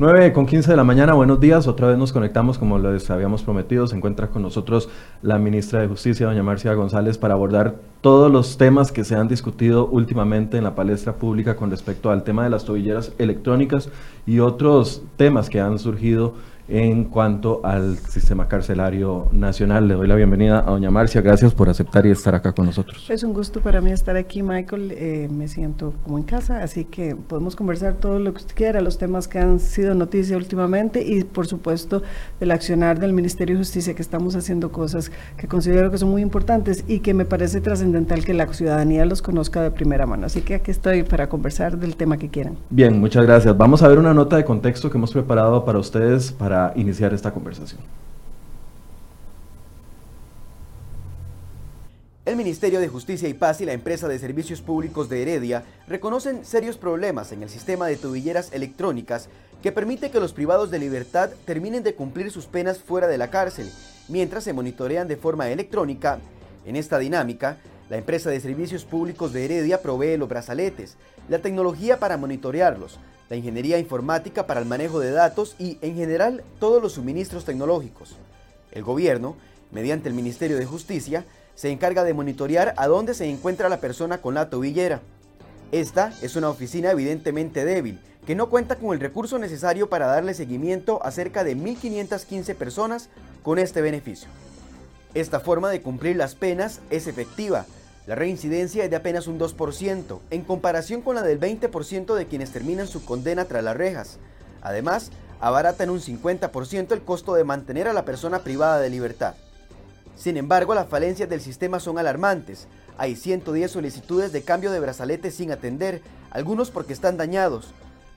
9 con 15 de la mañana, buenos días. Otra vez nos conectamos como les habíamos prometido. Se encuentra con nosotros la ministra de Justicia, doña Marcia González, para abordar todos los temas que se han discutido últimamente en la palestra pública con respecto al tema de las tobilleras electrónicas y otros temas que han surgido en cuanto al sistema carcelario nacional. Le doy la bienvenida a doña Marcia, gracias por aceptar y estar acá con nosotros. Es un gusto para mí estar aquí, Michael, eh, me siento como en casa, así que podemos conversar todo lo que usted quiera, los temas que han sido noticia últimamente y por supuesto del accionar del Ministerio de Justicia, que estamos haciendo cosas que considero que son muy importantes y que me parece trascendental que la ciudadanía los conozca de primera mano. Así que aquí estoy para conversar del tema que quieran. Bien, muchas gracias. Vamos a ver una nota de contexto que hemos preparado para ustedes para iniciar esta conversación. El Ministerio de Justicia y Paz y la empresa de servicios públicos de Heredia reconocen serios problemas en el sistema de tobilleras electrónicas que permite que los privados de libertad terminen de cumplir sus penas fuera de la cárcel, mientras se monitorean de forma electrónica. En esta dinámica, la empresa de servicios públicos de Heredia provee los brazaletes, la tecnología para monitorearlos, la ingeniería informática para el manejo de datos y, en general, todos los suministros tecnológicos. El gobierno, mediante el Ministerio de Justicia, se encarga de monitorear a dónde se encuentra la persona con la tobillera. Esta es una oficina evidentemente débil, que no cuenta con el recurso necesario para darle seguimiento a cerca de 1.515 personas con este beneficio. Esta forma de cumplir las penas es efectiva, la reincidencia es de apenas un 2%, en comparación con la del 20% de quienes terminan su condena tras las rejas. Además, abarata en un 50% el costo de mantener a la persona privada de libertad. Sin embargo, las falencias del sistema son alarmantes. Hay 110 solicitudes de cambio de brazaletes sin atender, algunos porque están dañados.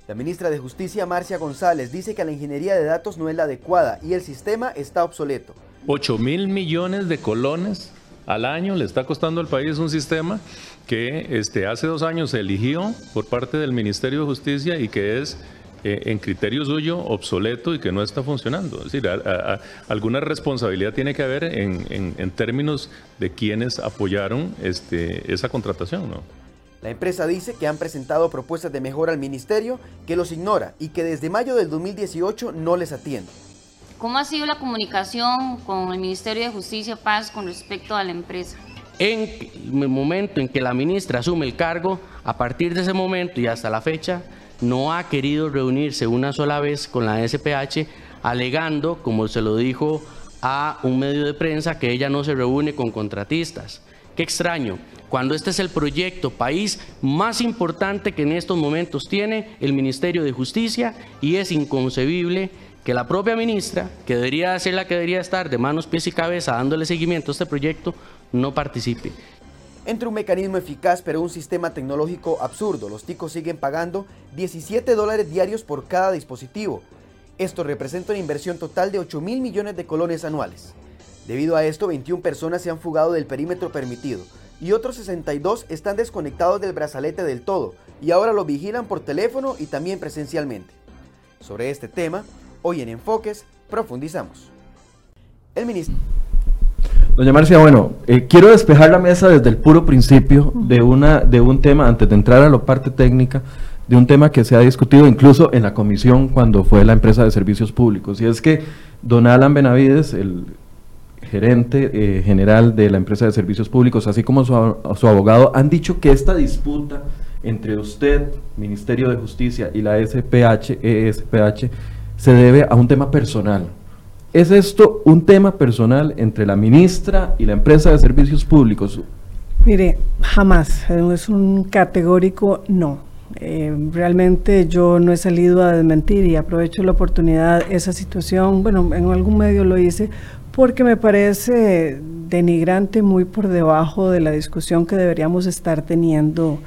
La ministra de Justicia, Marcia González, dice que la ingeniería de datos no es la adecuada y el sistema está obsoleto. 8 mil millones de colones al año le está costando al país un sistema que este, hace dos años se eligió por parte del Ministerio de Justicia y que es eh, en criterio suyo obsoleto y que no está funcionando. Es decir, alguna responsabilidad tiene que haber en, términos de quienes apoyaron este, esa contratación. La empresa dice que han presentado propuestas de mejora al ministerio, que los ignora y que desde mayo del 2018 no les atiende. ¿Cómo ha sido la comunicación con el Ministerio de Justicia Paz con respecto a la empresa? En el momento en que la ministra asume el cargo, a partir de ese momento y hasta la fecha, no ha querido reunirse una sola vez con la SPH, alegando, como se lo dijo a un medio de prensa, que ella no se reúne con contratistas. Qué extraño, cuando este es el proyecto país más importante que en estos momentos tiene el Ministerio de Justicia y es inconcebible que la propia ministra, que debería ser la que debería estar de manos, pies y cabeza dándole seguimiento a este proyecto, no participe. Entre un mecanismo eficaz pero un sistema tecnológico absurdo, los ticos siguen pagando 17 dólares diarios por cada dispositivo. Esto representa una inversión total de 8 mil millones de colones anuales. Debido a esto, 21 personas se han fugado del perímetro permitido y otros 62 están desconectados del brazalete del todo y ahora lo vigilan por teléfono y también presencialmente. Sobre este tema, Hoy en Enfoques profundizamos. El ministro... Doña Marcia, bueno, eh, quiero despejar la mesa desde el puro principio de, una, de un tema, antes de entrar a la parte técnica, de un tema que se ha discutido incluso en la comisión cuando fue la empresa de servicios públicos. Y es que don Alan Benavides, el gerente eh, general de la empresa de servicios públicos, así como su, su abogado, han dicho que esta disputa entre usted, Ministerio de Justicia, y la SPH, ESPH, se debe a un tema personal. ¿Es esto un tema personal entre la ministra y la empresa de servicios públicos? Mire, jamás, es un categórico no. Eh, realmente yo no he salido a desmentir y aprovecho la oportunidad, esa situación, bueno, en algún medio lo hice, porque me parece denigrante muy por debajo de la discusión que deberíamos estar teniendo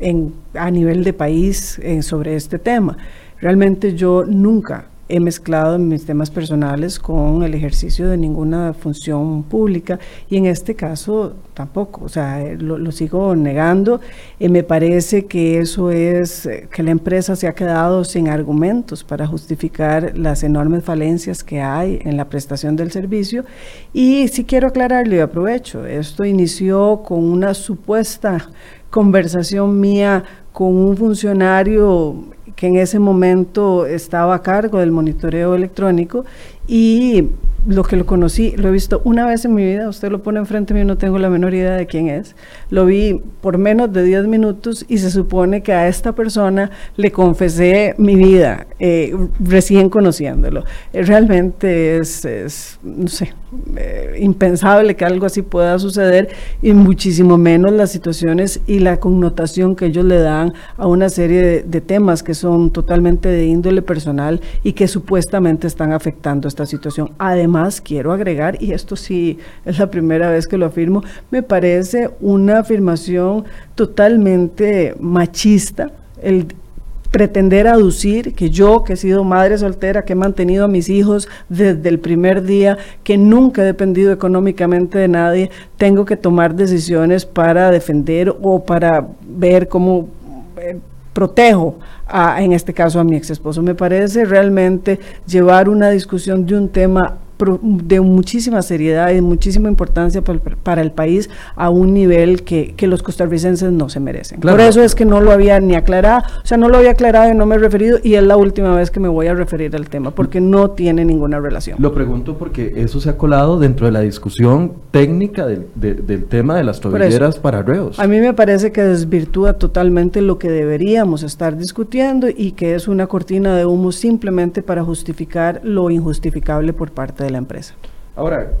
en, a nivel de país eh, sobre este tema. Realmente yo nunca he mezclado mis temas personales con el ejercicio de ninguna función pública y en este caso tampoco, o sea, lo, sigo negando. y me parece que eso es eh, que la empresa se ha quedado sin argumentos para justificar las enormes falencias que hay en la prestación del servicio y si quiero aclararle y aprovecho, esto inició con una supuesta conversación mía con un funcionario que en ese momento estaba a cargo del monitoreo electrónico y lo que lo conocí, lo he visto una vez en mi vida, usted lo pone enfrente mío, no tengo la menor idea de quién es. Lo vi por menos de 10 minutos y se supone que a esta persona le confesé mi vida eh, recién conociéndolo. Eh, realmente es, no sé, eh, impensable que algo así pueda suceder y muchísimo menos las situaciones y la connotación que ellos le dan a una serie de temas que son totalmente de índole personal y que supuestamente están afectando esta situación. Además, quiero agregar, y esto sí es la primera vez que lo afirmo, me parece una afirmación totalmente machista, el pretender aducir que yo, que he sido madre soltera, que he mantenido a mis hijos desde el primer día, que nunca he dependido económicamente de nadie, tengo que tomar decisiones para defender o para ver cómo eh, protejo en este caso a mi ex esposo. Me parece realmente llevar una discusión de un tema de muchísima seriedad y de muchísima importancia para el, país a un nivel que, los costarricenses no se merecen. Por eso es que no lo había ni aclarado, o sea, no lo había aclarado y no me he referido y es la última vez que me voy a referir al tema porque no tiene ninguna relación. Lo pregunto porque eso se ha colado dentro de la discusión técnica del, del tema de las tobilleras para reos. A mí me parece que desvirtúa totalmente lo que deberíamos estar discutiendo y que es una cortina de humo simplemente para justificar lo injustificable por parte de la empresa. Ahora,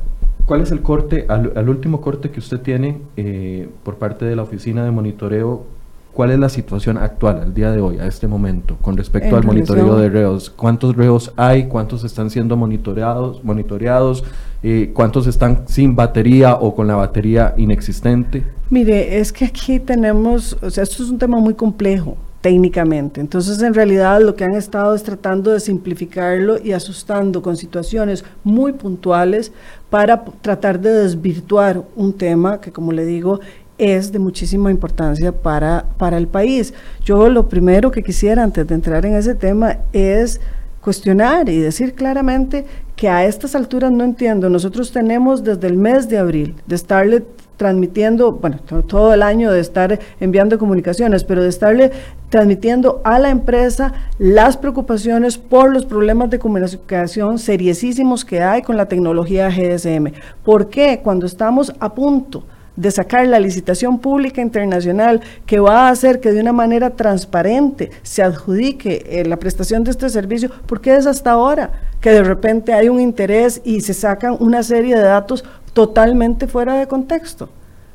¿cuál es el corte, al, último corte que usted tiene eh, por parte de la oficina de monitoreo? ¿Cuál es la situación actual, al día de hoy, a este momento, con respecto al monitoreo de reos? ¿Cuántos reos hay? ¿Cuántos están siendo monitoreados? monitoreados eh, ¿Cuántos están sin batería o con la batería inexistente? Mire, es que aquí tenemos, o sea, esto es un tema muy complejo técnicamente. Entonces, en realidad lo que han estado es tratando de simplificarlo y asustando con situaciones muy puntuales para tratar de desvirtuar un tema que, como le digo, es de muchísima importancia para, para el país. Yo lo primero que quisiera antes de entrar en ese tema es cuestionar y decir claramente que a estas alturas no entiendo. Nosotros tenemos desde el mes de abril de estarle transmitiendo, bueno, todo el año de estar enviando comunicaciones, pero de estarle transmitiendo a la empresa las preocupaciones por los problemas de comunicación seriosísimos que hay con la tecnología GSM. ¿Por qué? Cuando estamos a punto de sacar la licitación pública internacional que va a hacer que de una manera transparente se adjudique eh, la prestación de este servicio, ¿por qué es hasta ahora que de repente hay un interés y se sacan una serie de datos totalmente fuera de contexto.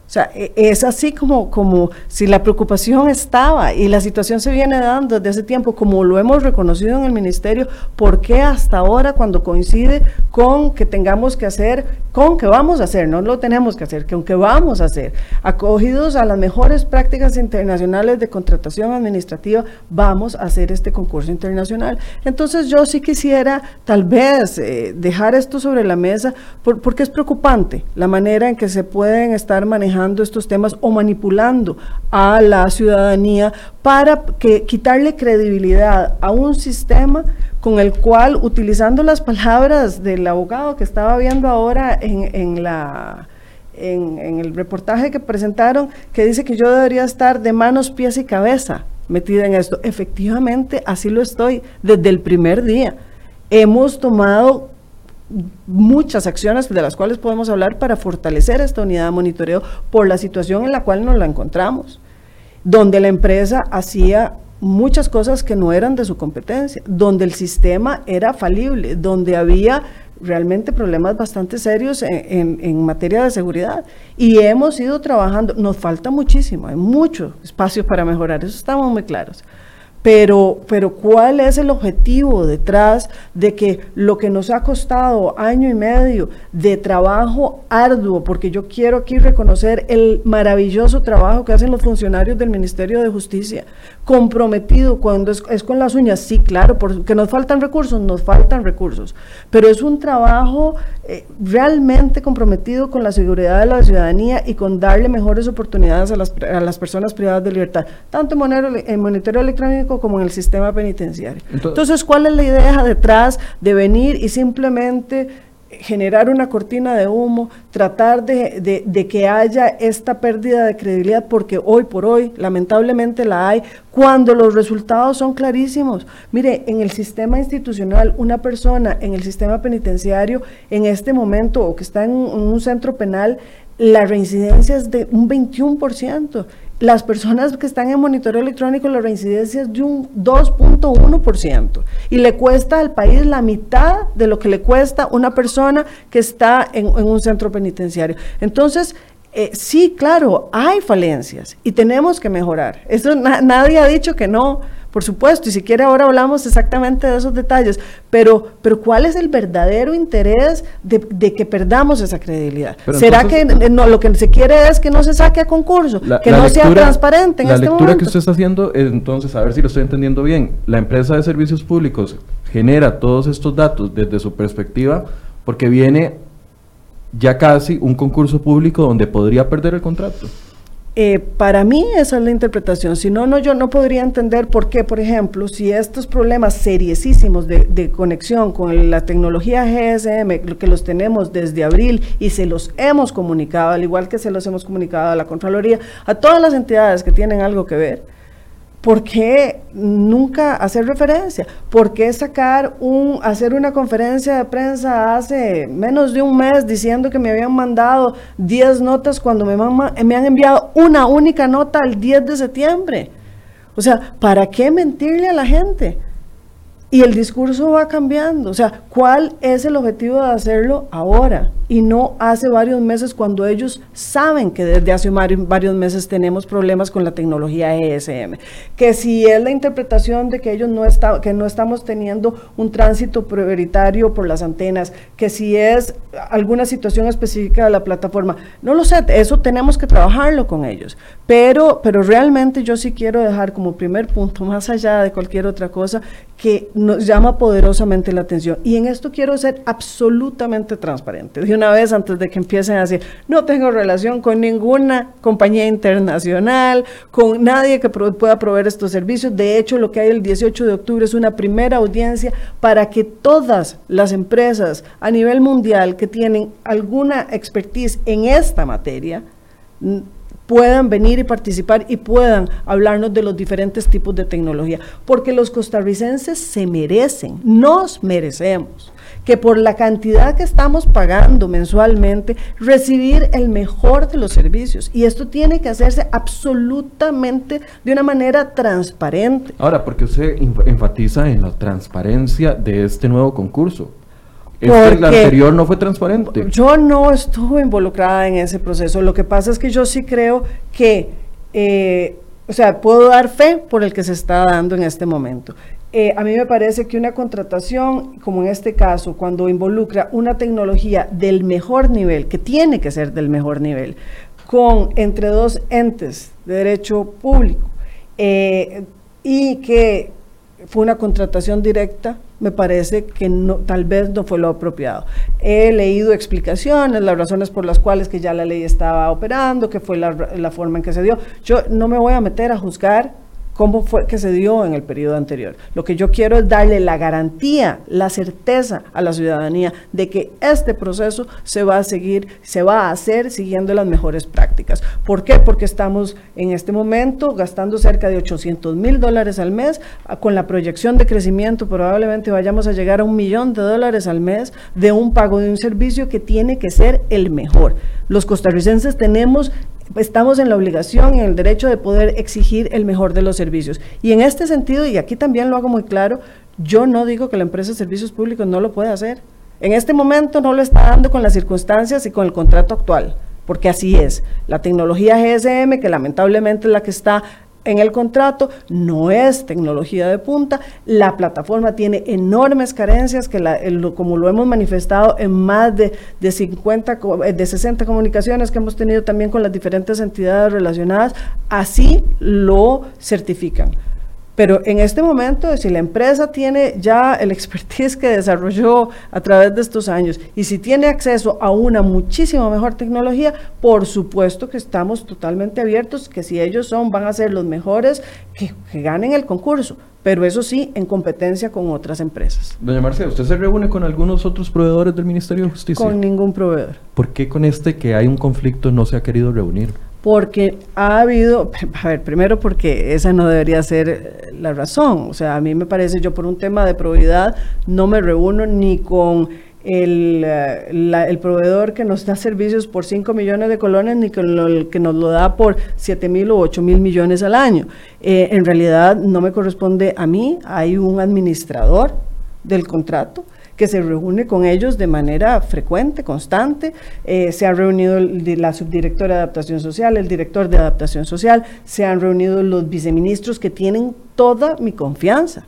O sea, e, es así como, como si la preocupación estaba y la situación se viene dando desde hace tiempo, como lo hemos reconocido en el ministerio, ¿por qué hasta ahora cuando coincide con que tengamos que hacer, con que vamos a hacer, no lo tenemos que hacer, que aunque vamos a hacer, acogidos a las mejores prácticas internacionales de contratación administrativa, vamos a hacer este concurso internacional? Entonces yo sí quisiera tal vez eh, dejar esto sobre la mesa porque es preocupante la manera en que se pueden estar manejando estos temas o manipulando a la ciudadanía para que, quitarle credibilidad a un sistema con el cual, utilizando las palabras del abogado que estaba viendo ahora en, la... En, en, el reportaje que presentaron, que dice que yo debería estar de manos, pies y cabeza metida en esto. Efectivamente, así lo estoy desde el primer día. Hemos tomado muchas acciones de las cuales podemos hablar para fortalecer esta unidad de monitoreo por la situación en la cual nos la encontramos, donde la empresa hacía muchas cosas que no eran de su competencia, donde el sistema era falible, donde había realmente problemas bastante serios en, en, materia de seguridad. Y hemos ido trabajando, nos falta muchísimo, hay mucho espacio para mejorar, eso estamos muy claros. Pero, pero ¿cuál es el objetivo detrás de que lo que nos ha costado año y medio de trabajo arduo, porque yo quiero aquí reconocer el maravilloso trabajo que hacen los funcionarios del Ministerio de Justicia, comprometido cuando es, con las uñas, sí, claro, porque nos faltan recursos, nos faltan recursos, pero es un trabajo eh, realmente comprometido con la seguridad de la ciudadanía y con darle mejores oportunidades a las, a las personas privadas de libertad, tanto en monitoreo electrónico como en el sistema penitenciario. Entonces, ¿cuál es la idea detrás de venir y simplemente generar una cortina de humo, tratar de, de, que haya esta pérdida de credibilidad, porque hoy por hoy lamentablemente la hay, cuando los resultados son clarísimos. Mire, en el sistema institucional, una persona en el sistema penitenciario en este momento o que está en un centro penal, la reincidencia es de un 21% las personas que están en monitoreo electrónico, la reincidencia es de un 2.1%. Y le cuesta al país la mitad de lo que le cuesta una persona que está en, un centro penitenciario. Entonces, eh, sí, claro, hay falencias y tenemos que mejorar. Eso nadie ha dicho que no por supuesto, y si quiere ahora hablamos exactamente de esos detalles, pero, pero ¿cuál es el verdadero interés de, que perdamos esa credibilidad? ¿Será que no, lo que se quiere es que no se saque a concurso, que no sea transparente en la este lectura que usted está haciendo, entonces, a ver si lo estoy entendiendo bien, la empresa de servicios públicos genera todos estos datos desde su perspectiva porque viene ya casi un concurso público donde podría perder el contrato. Eh, para mí esa es la interpretación. Si no, no, yo no podría entender por qué, por ejemplo, si estos problemas seriosísimos de, de, conexión con la tecnología GSM, que los tenemos desde abril y se los hemos comunicado, al igual que se los hemos comunicado a la Contraloría, a todas las entidades que tienen algo que ver, ¿Por qué nunca hacer referencia? ¿Por qué sacar un, hacer una conferencia de prensa hace menos de un mes diciendo que me habían mandado 10 notas cuando me, me han enviado una única nota el 10 de septiembre? O sea, ¿para qué mentirle a la gente? Y el discurso va cambiando. O sea, ¿cuál es el objetivo de hacerlo ahora? Y no hace varios meses cuando ellos saben que desde hace varios meses tenemos problemas con la tecnología ESM. Que si es la interpretación de que ellos no, está, que no estamos teniendo un tránsito prioritario por las antenas, que si es alguna situación específica de la plataforma, no lo sé, eso tenemos que trabajarlo con ellos. Pero, pero realmente yo sí quiero dejar como primer punto, más allá de cualquier otra cosa, que nos llama poderosamente la atención. Y en esto quiero ser absolutamente transparente. Vez, antes de que empiecen a decir, no tengo relación con ninguna compañía internacional, con nadie que pueda proveer estos servicios. De hecho, lo que hay el 18 de octubre es una primera audiencia para que todas las empresas a nivel mundial que tienen alguna expertise en esta materia, puedan venir y participar y puedan hablarnos de los diferentes tipos de tecnología, porque los costarricenses se merecen, nos merecemos que por la cantidad que estamos pagando mensualmente, recibir el mejor de los servicios. Y esto tiene que hacerse absolutamente de una manera transparente. Ahora, porque usted enfatiza en la transparencia de este nuevo concurso. Este, el anterior no fue transparente. Yo no estuve involucrada en ese proceso. Lo que pasa es que yo sí creo que, eh, o sea, puedo dar fe por el que se está dando en este momento. Eh, a mí me parece que una contratación, como en este caso, cuando involucra una tecnología del mejor nivel, que tiene que ser del mejor nivel, con entre dos entes de derecho público, eh, y que fue una contratación directa, me parece que no, tal vez no fue lo apropiado. He leído explicaciones, las razones por las cuales que ya la ley estaba operando, que fue la, la forma en que se dio. Yo no me voy a meter a juzgar cómo fue que se dio en el periodo anterior. Lo que yo quiero es darle la garantía, la certeza a la ciudadanía de que este proceso se va a seguir, se va a hacer siguiendo las mejores prácticas. ¿Por qué? Porque estamos en este momento gastando cerca de 800 mil dólares al mes, ah, con la proyección de crecimiento probablemente vayamos a llegar a un millón de dólares al mes de un pago de un servicio que tiene que ser el mejor. Los costarricenses tenemos estamos en la obligación y en el derecho de poder exigir el mejor de los servicios. Y en este sentido, y aquí también lo hago muy claro, yo no digo que la empresa de servicios públicos no lo pueda hacer. En este momento no lo está dando con las circunstancias y con el contrato actual, porque así es. La tecnología GSM, que lamentablemente es la que está en el contrato, no es tecnología de punta, la plataforma tiene enormes carencias, que como lo hemos manifestado en más de, de 50, eh, de 60 comunicaciones que hemos tenido también con las diferentes entidades relacionadas, así lo certifican. Pero en este momento, si la empresa tiene ya el expertise que desarrolló a través de estos años y si tiene acceso a una muchísimo mejor tecnología, por supuesto que estamos totalmente abiertos, que si ellos son, van a ser los mejores, que, ganen el concurso. Pero eso sí, en competencia con otras empresas. Doña Marcia, ¿usted se reúne con algunos otros proveedores del Ministerio de Justicia? Con ningún proveedor. ¿Por qué con este que hay un conflicto no se ha querido reunir? Porque ha habido, a ver, primero porque esa no debería ser eh, la razón, o sea, a mí me parece, yo por un tema de probidad no me reúno ni con el, eh, el, proveedor que nos da servicios por 5 millones de colones ni con el que nos lo da por 7 mil o 8 mil millones al año. Eh, en realidad no me corresponde a mí, hay un administrador del contrato que se reúne con ellos de manera frecuente, constante. Eh, se ha reunido la subdirectora de adaptación social, el director de adaptación social, se han reunido los viceministros que tienen toda mi confianza.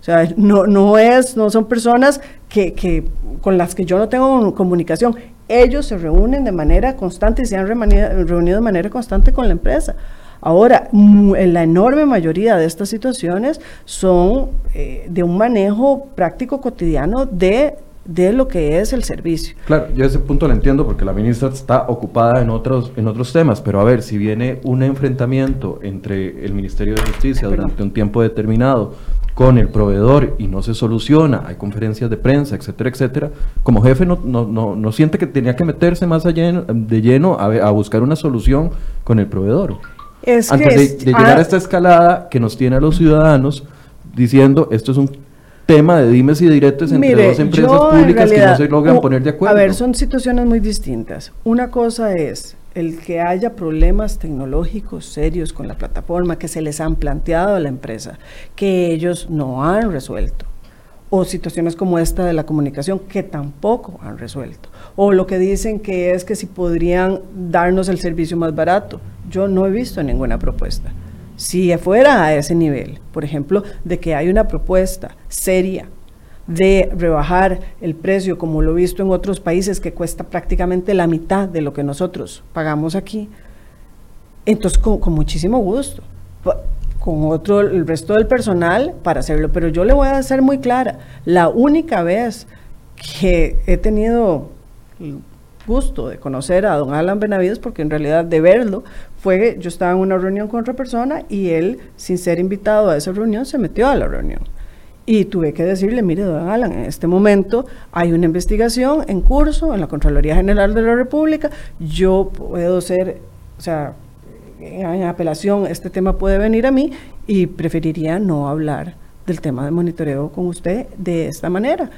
O sea, no, no, es, no son personas que, que, con las que yo no tengo comunicación. Ellos se reúnen de manera constante y se han reunido de manera constante con la empresa. Ahora, en la enorme mayoría de estas situaciones son eh, de un manejo práctico cotidiano de de lo que es el servicio. Claro, yo ese punto lo entiendo porque la ministra está ocupada en otros, en otros temas, pero a ver, si viene un enfrentamiento entre el Ministerio de Justicia durante un tiempo determinado con el proveedor y no se soluciona, hay conferencias de prensa, etcétera, etcétera, como jefe no, no, no, no siente que tenía que meterse más allá de lleno a, a buscar una solución con el proveedor antes de, llegar a esta escalada que nos tiene a los ciudadanos diciendo esto es un tema de dimes y diretes entre dos empresas públicas que no se logran poner de acuerdo. A ver, son situaciones muy distintas. Una cosa es el que haya problemas tecnológicos serios con la plataforma que se les han planteado a la empresa, que ellos no han resuelto o situaciones como esta de la comunicación que tampoco han resuelto. O lo que dicen que es que si podrían darnos el servicio más barato. Yo no he visto ninguna propuesta. Si fuera a ese nivel, por ejemplo, de que hay una propuesta seria de rebajar el precio como lo he visto en otros países que cuesta prácticamente la mitad de lo que nosotros pagamos aquí, entonces con, con muchísimo gusto con otro, el resto del personal para hacerlo. Pero yo le voy a ser muy clara, la única vez que he tenido gusto de conocer a don Alan Benavides, porque en realidad de verlo, fue yo estaba en una reunión con otra persona y él, sin ser invitado a esa reunión, se metió a la reunión. Y tuve que decirle, mire, don Alan, en este momento hay una investigación en curso en la Contraloría General de la República, yo puedo ser, o sea, en apelación este tema puede venir a mí y preferiría no hablar del tema de monitoreo con usted de esta manera.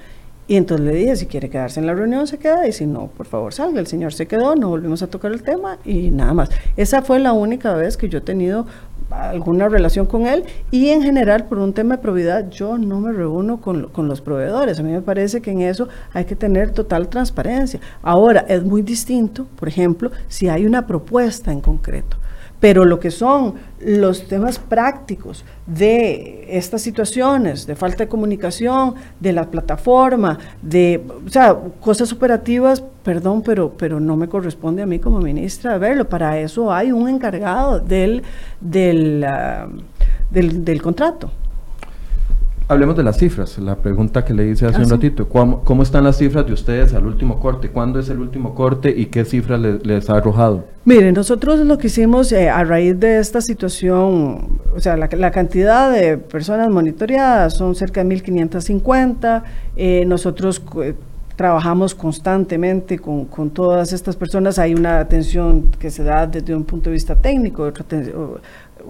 Y entonces le dije, si quiere quedarse en la reunión, se queda, y si no, por favor salga. El señor se quedó, no volvimos a tocar el tema y nada más. Esa fue la única vez que yo he tenido alguna relación con él y en general por un tema de probidad yo no me reúno con, con, los proveedores. A mí me parece que en eso hay que tener total transparencia. Ahora, es muy distinto, por ejemplo, si hay una propuesta en concreto pero lo que son los temas prácticos de estas situaciones, de falta de comunicación, de la plataforma, de, o sea, cosas operativas, perdón, pero, pero no me corresponde a mí como ministra verlo. Para eso hay un encargado del, del, ah, del, del contrato. Hablemos de las cifras, la pregunta que le hice hace ah, un ratito. ¿Cómo, están las cifras de ustedes al último corte? ¿Cuándo es el último corte y qué cifras les ha arrojado? Miren, nosotros lo que hicimos eh, a raíz de esta situación, o sea, la, cantidad de personas monitoreadas son cerca de 1.550. Eh, nosotros eh, trabajamos constantemente con, con, todas estas personas. Hay una atención que se da desde un punto de vista técnico, otra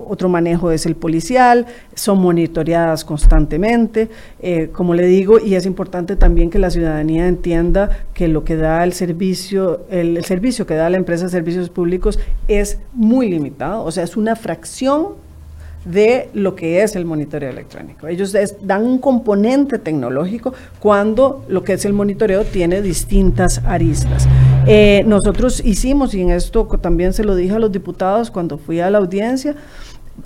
otro manejo es el policial, son monitoreadas constantemente, eh, como le digo, y es importante también que la ciudadanía entienda que lo que da el servicio, el, servicio que da la empresa de servicios públicos es muy limitado, o sea, es una fracción de lo que es el monitoreo electrónico. Ellos dan un componente tecnológico cuando lo que es el monitoreo tiene distintas aristas. Eh, nosotros hicimos, y en esto también se lo dije a los diputados cuando fui a la audiencia,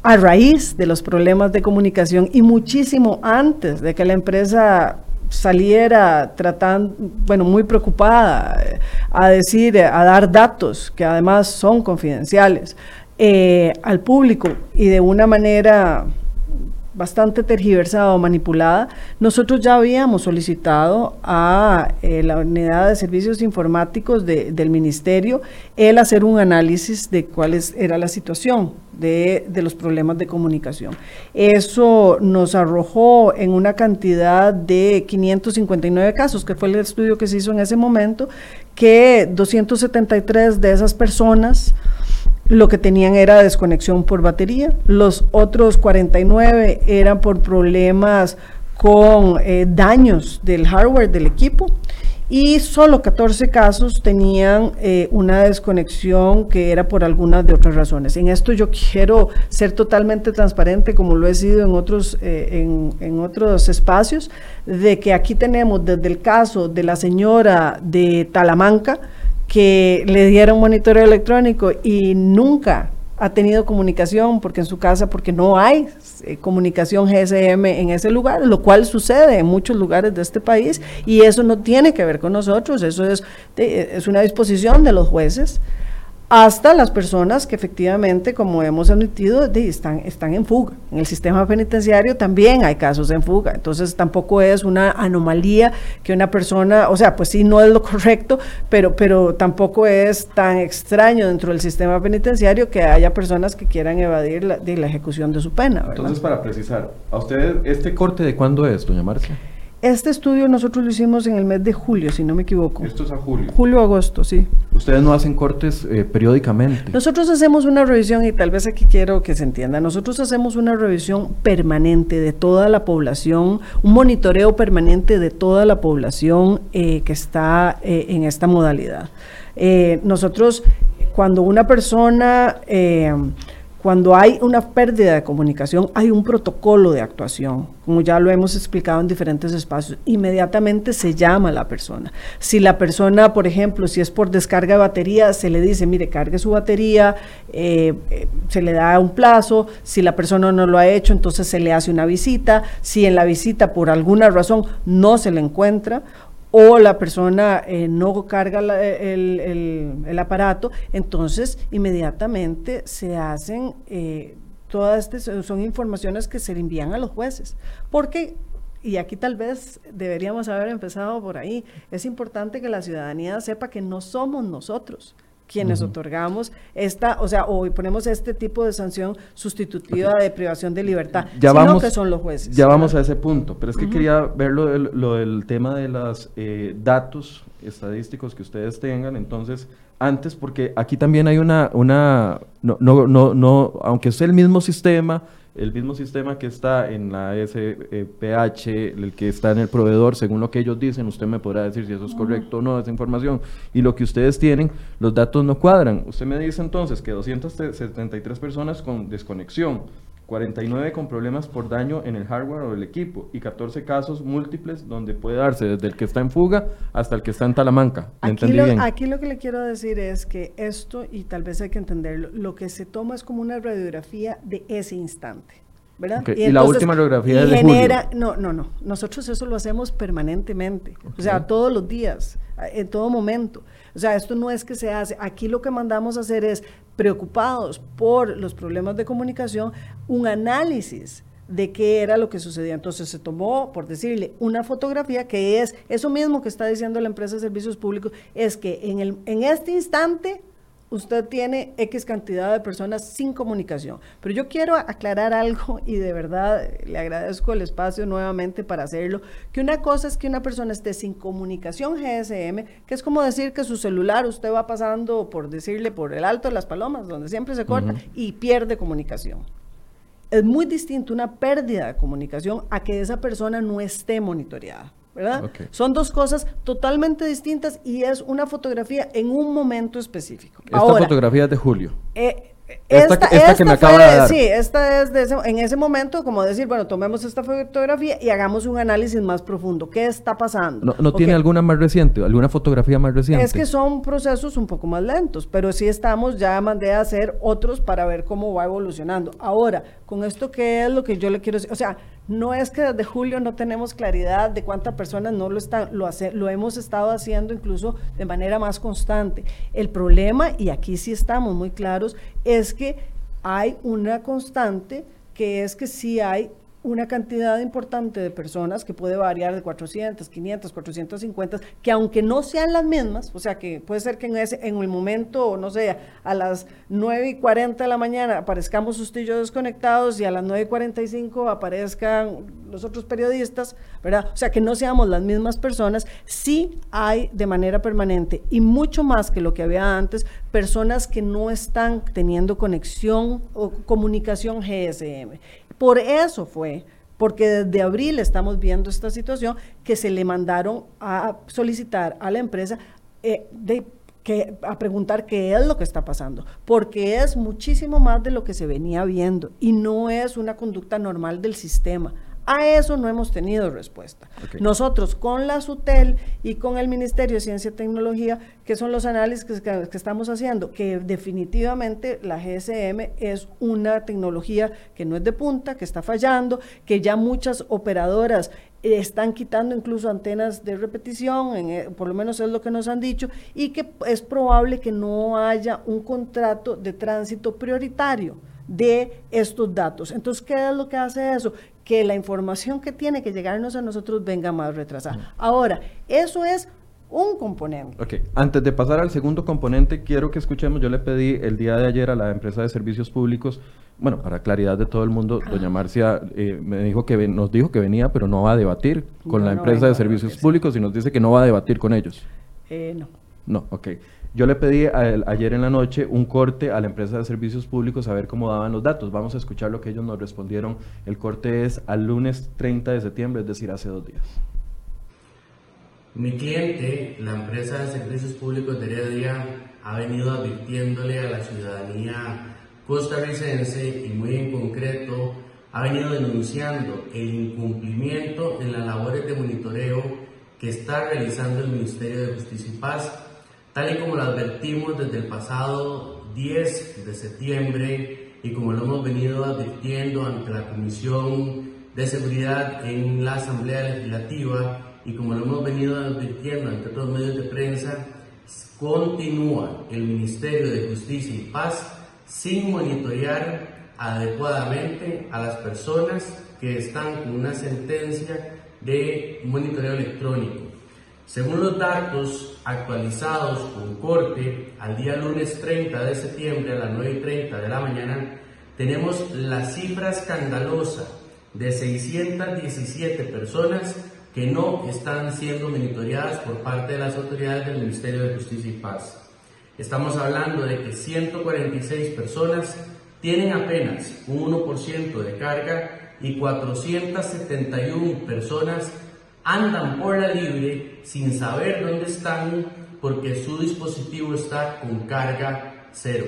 a raíz de los problemas de comunicación y muchísimo antes de que la empresa saliera tratando, bueno, muy preocupada eh, a decir, a dar datos que además son confidenciales eh, al público y de una manera bastante tergiversada o manipulada, nosotros ya habíamos solicitado a eh, la unidad de servicios informáticos del ministerio el hacer un análisis de cuál era la situación de, de, los problemas de comunicación. Eso nos arrojó en una cantidad de 559 casos, que fue el estudio que se hizo en ese momento, que 273 de esas personas lo que tenían era desconexión por batería, los otros 49 eran por problemas con eh, daños del hardware del equipo y solo 14 casos tenían eh, una desconexión que era por algunas de otras razones. En esto yo quiero ser totalmente transparente, como lo he sido en otros, eh, en, en, otros espacios, de que aquí tenemos desde el caso de la señora de Talamanca, que le dieron monitoreo electrónico y nunca ha tenido comunicación porque en su casa, porque no hay eh, comunicación GSM en ese lugar, lo cual sucede en muchos lugares de este país y eso no tiene que ver con nosotros, eso es, es una disposición de los jueces hasta las personas que efectivamente, como hemos admitido, están, están en fuga. En el sistema penitenciario también hay casos en fuga, entonces tampoco es una anomalía que una persona, o sea, pues sí, no es lo correcto, pero, pero tampoco es tan extraño dentro del sistema penitenciario que haya personas que quieran evadir la, de la ejecución de su pena. Entonces, para precisar, ¿a usted este corte de cuándo es, doña Marcia? Este estudio nosotros lo hicimos en el mes de julio, si no me equivoco. Esto es a julio. Julio-agosto, sí. Ustedes no hacen cortes eh, periódicamente. Nosotros hacemos una revisión, y tal vez aquí quiero que se entienda, nosotros hacemos una revisión permanente de toda la población, un monitoreo permanente de toda la población eh, que está eh, en esta modalidad. nosotros, cuando una persona cuando hay una pérdida de comunicación, hay un protocolo de actuación, como ya lo hemos explicado en diferentes espacios. Inmediatamente se llama a la persona. Si la persona, por ejemplo, si es por descarga de batería, se le dice, mire, cargue su batería, eh, eh, se le da un plazo. Si la persona no lo ha hecho, entonces se le hace una visita. Si en la visita, por alguna razón, no se le encuentra o la persona eh, no carga el, aparato, entonces inmediatamente se hacen, eh, todas estas son informaciones que se le envían a los jueces, porque y aquí tal vez deberíamos haber empezado por ahí. Es importante que la ciudadanía sepa que no somos nosotros quienes otorgamos esta, o sea, o ponemos este tipo de sanción sustitutiva de privación de libertad, ya sino vamos, que son los jueces. Ya vamos a ese punto, pero es que quería ver lo del, tema de los eh, datos estadísticos que ustedes tengan, entonces, antes, porque aquí también hay una, una no, no, no, no aunque es el mismo sistema, el mismo sistema que está en la SPH, el que está en el proveedor, según lo que ellos dicen, usted me podrá decir si eso es correcto o no, esa información, y lo que ustedes tienen, los datos no cuadran. Usted me dice entonces que 273 personas con desconexión, 49 con problemas por daño en el hardware o el equipo y 14 casos múltiples donde puede darse desde el que está en fuga hasta el que está en Talamanca. Aquí lo, bien? aquí lo que le quiero decir es que esto, y tal vez hay que entenderlo, lo que se toma es como una radiografía de ese instante. ¿verdad? Y, la última radiografía de genera, No, no, no. Nosotros eso lo hacemos permanentemente. O sea, todos los días, en todo momento. O sea, esto no es que se hace. Aquí lo que mandamos a hacer es, preocupados por los problemas de comunicación, un análisis de qué era lo que sucedía. Entonces se tomó, por decirle, una fotografía que es eso mismo que está diciendo la empresa de servicios públicos, es que en, el, en este instante usted tiene X cantidad de personas sin comunicación. Pero yo quiero aclarar algo y de verdad le agradezco el espacio nuevamente para hacerlo, que una cosa es que una persona esté sin comunicación GSM, que es como decir que su celular usted va pasando, por decirle, por el alto de las palomas, donde siempre se corta, y pierde comunicación. Es muy distinto una pérdida de comunicación a que esa persona no esté monitoreada. ¿Verdad? Son dos cosas totalmente distintas y es una fotografía en un momento específico. Esta fotografía es de julio. Eh, esta, que me acaba de dar. Sí, esta es de en ese momento, como decir, bueno, tomemos esta fotografía y hagamos un análisis más profundo. ¿Qué está pasando? ¿No, tiene alguna más reciente, alguna fotografía más reciente? Es que son procesos un poco más lentos, pero sí estamos, ya mandé a hacer otros para ver cómo va evolucionando. Ahora, con esto, ¿qué es lo que yo le quiero decir? O sea, no es que desde julio no tenemos claridad de cuántas personas no lo están, lo, hace, lo hemos estado haciendo incluso de manera más constante. El problema, y aquí sí estamos muy claros, es que hay una constante que es que sí hay una cantidad importante de personas que puede variar de 400, 500, 450, que aunque no sean las mismas, o sea que puede ser que en, ese, en el momento, no sé, a las 9 y 40 de la mañana aparezcamos usted y yo desconectados y a las 9 y 45 aparezcan los otros periodistas, ¿verdad? O sea que no seamos las mismas personas, sí hay de manera permanente y mucho más que lo que había antes, personas que no están teniendo conexión o comunicación GSM. Por eso fue, porque desde abril estamos viendo esta situación que se le mandaron a solicitar a la empresa eh, a preguntar qué es lo que está pasando, porque es muchísimo más de lo que se venía viendo y no es una conducta normal del sistema. A eso no hemos tenido respuesta. Nosotros con la SUTEL y con el Ministerio de Ciencia y Tecnología, que son los análisis que, estamos haciendo, que definitivamente la GSM es una tecnología que no es de punta, que está fallando, que ya muchas operadoras están quitando incluso antenas de repetición, eh, por lo menos es lo que nos han dicho, y que es probable que no haya un contrato de tránsito prioritario de estos datos. Entonces, ¿qué es lo que hace eso? Que la información que tiene que llegarnos a nosotros venga más retrasada. Ahora, eso es un componente. Ok, antes de pasar al segundo componente, quiero que escuchemos, yo le pedí el día de ayer a la empresa de servicios públicos, bueno, para claridad de todo el mundo, doña Marcia eh, me dijo que nos dijo que venía, pero no va a debatir con la empresa de servicios públicos y nos dice que no va a debatir con ellos. Eh, no. No, ok. Yo le pedí ayer en la noche un corte a la empresa de servicios públicos a ver cómo daban los datos. Vamos a escuchar lo que ellos nos respondieron. El corte es al lunes 30 de septiembre, es decir, hace dos días. Mi cliente, la empresa de servicios públicos de Heredia, ha venido advirtiéndole a la ciudadanía costarricense y muy en concreto ha venido denunciando el incumplimiento en las labores de monitoreo que está realizando el Ministerio de Justicia y Paz tal y como lo advertimos desde el pasado 10 de septiembre y como lo hemos venido advirtiendo ante la Comisión de Seguridad en la Asamblea Legislativa y como lo hemos venido advirtiendo ante otros medios de prensa, continúa el Ministerio de Justicia y Paz sin monitorear adecuadamente a las personas que están con una sentencia de monitoreo electrónico. Según los datos actualizados con corte al día lunes 30 de septiembre a las 9.30 de la mañana, tenemos la cifra escandalosa de 617 personas que no están siendo monitoreadas por parte de las autoridades del Ministerio de Justicia y Paz. Estamos hablando de que 146 personas tienen apenas un 1% de carga y 471 personas andan por la libre sin saber dónde están porque su dispositivo está con carga cero.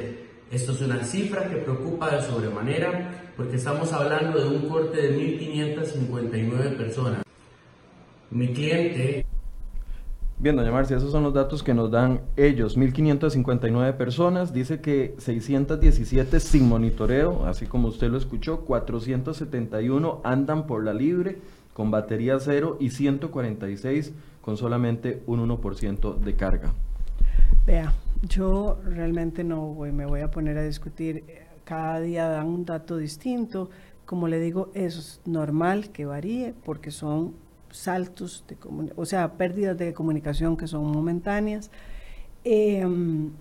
Esto es una cifra que preocupa de sobremanera porque estamos hablando de un corte de 1.559 personas. Mi cliente... Bien, doña Marcia, esos son los datos que nos dan ellos. 1.559 personas, dice que 617 sin monitoreo, así como usted lo escuchó, 471 andan por la libre, con batería cero y 146 con solamente un 1% de carga. Vea, yo realmente no voy, me voy a poner a discutir, cada día dan un dato distinto, como le digo, es normal que varíe porque son saltos, de o sea, pérdidas de comunicación que son momentáneas. Em,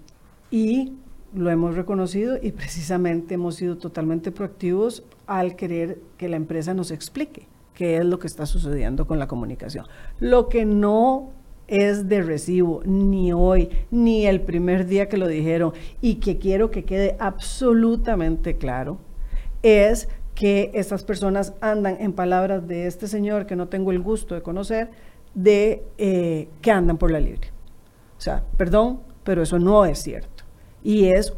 y lo hemos reconocido y precisamente hemos sido totalmente proactivos al querer que la empresa nos explique qué es lo que está sucediendo con la comunicación. Lo que no es de recibo, ni hoy, ni el primer día que lo dijeron, y que quiero que quede absolutamente claro, es que estas personas andan, en palabras de este señor que no tengo el gusto de conocer, de eh, que andan por la libre. O sea, perdón, pero eso no es cierto. Y es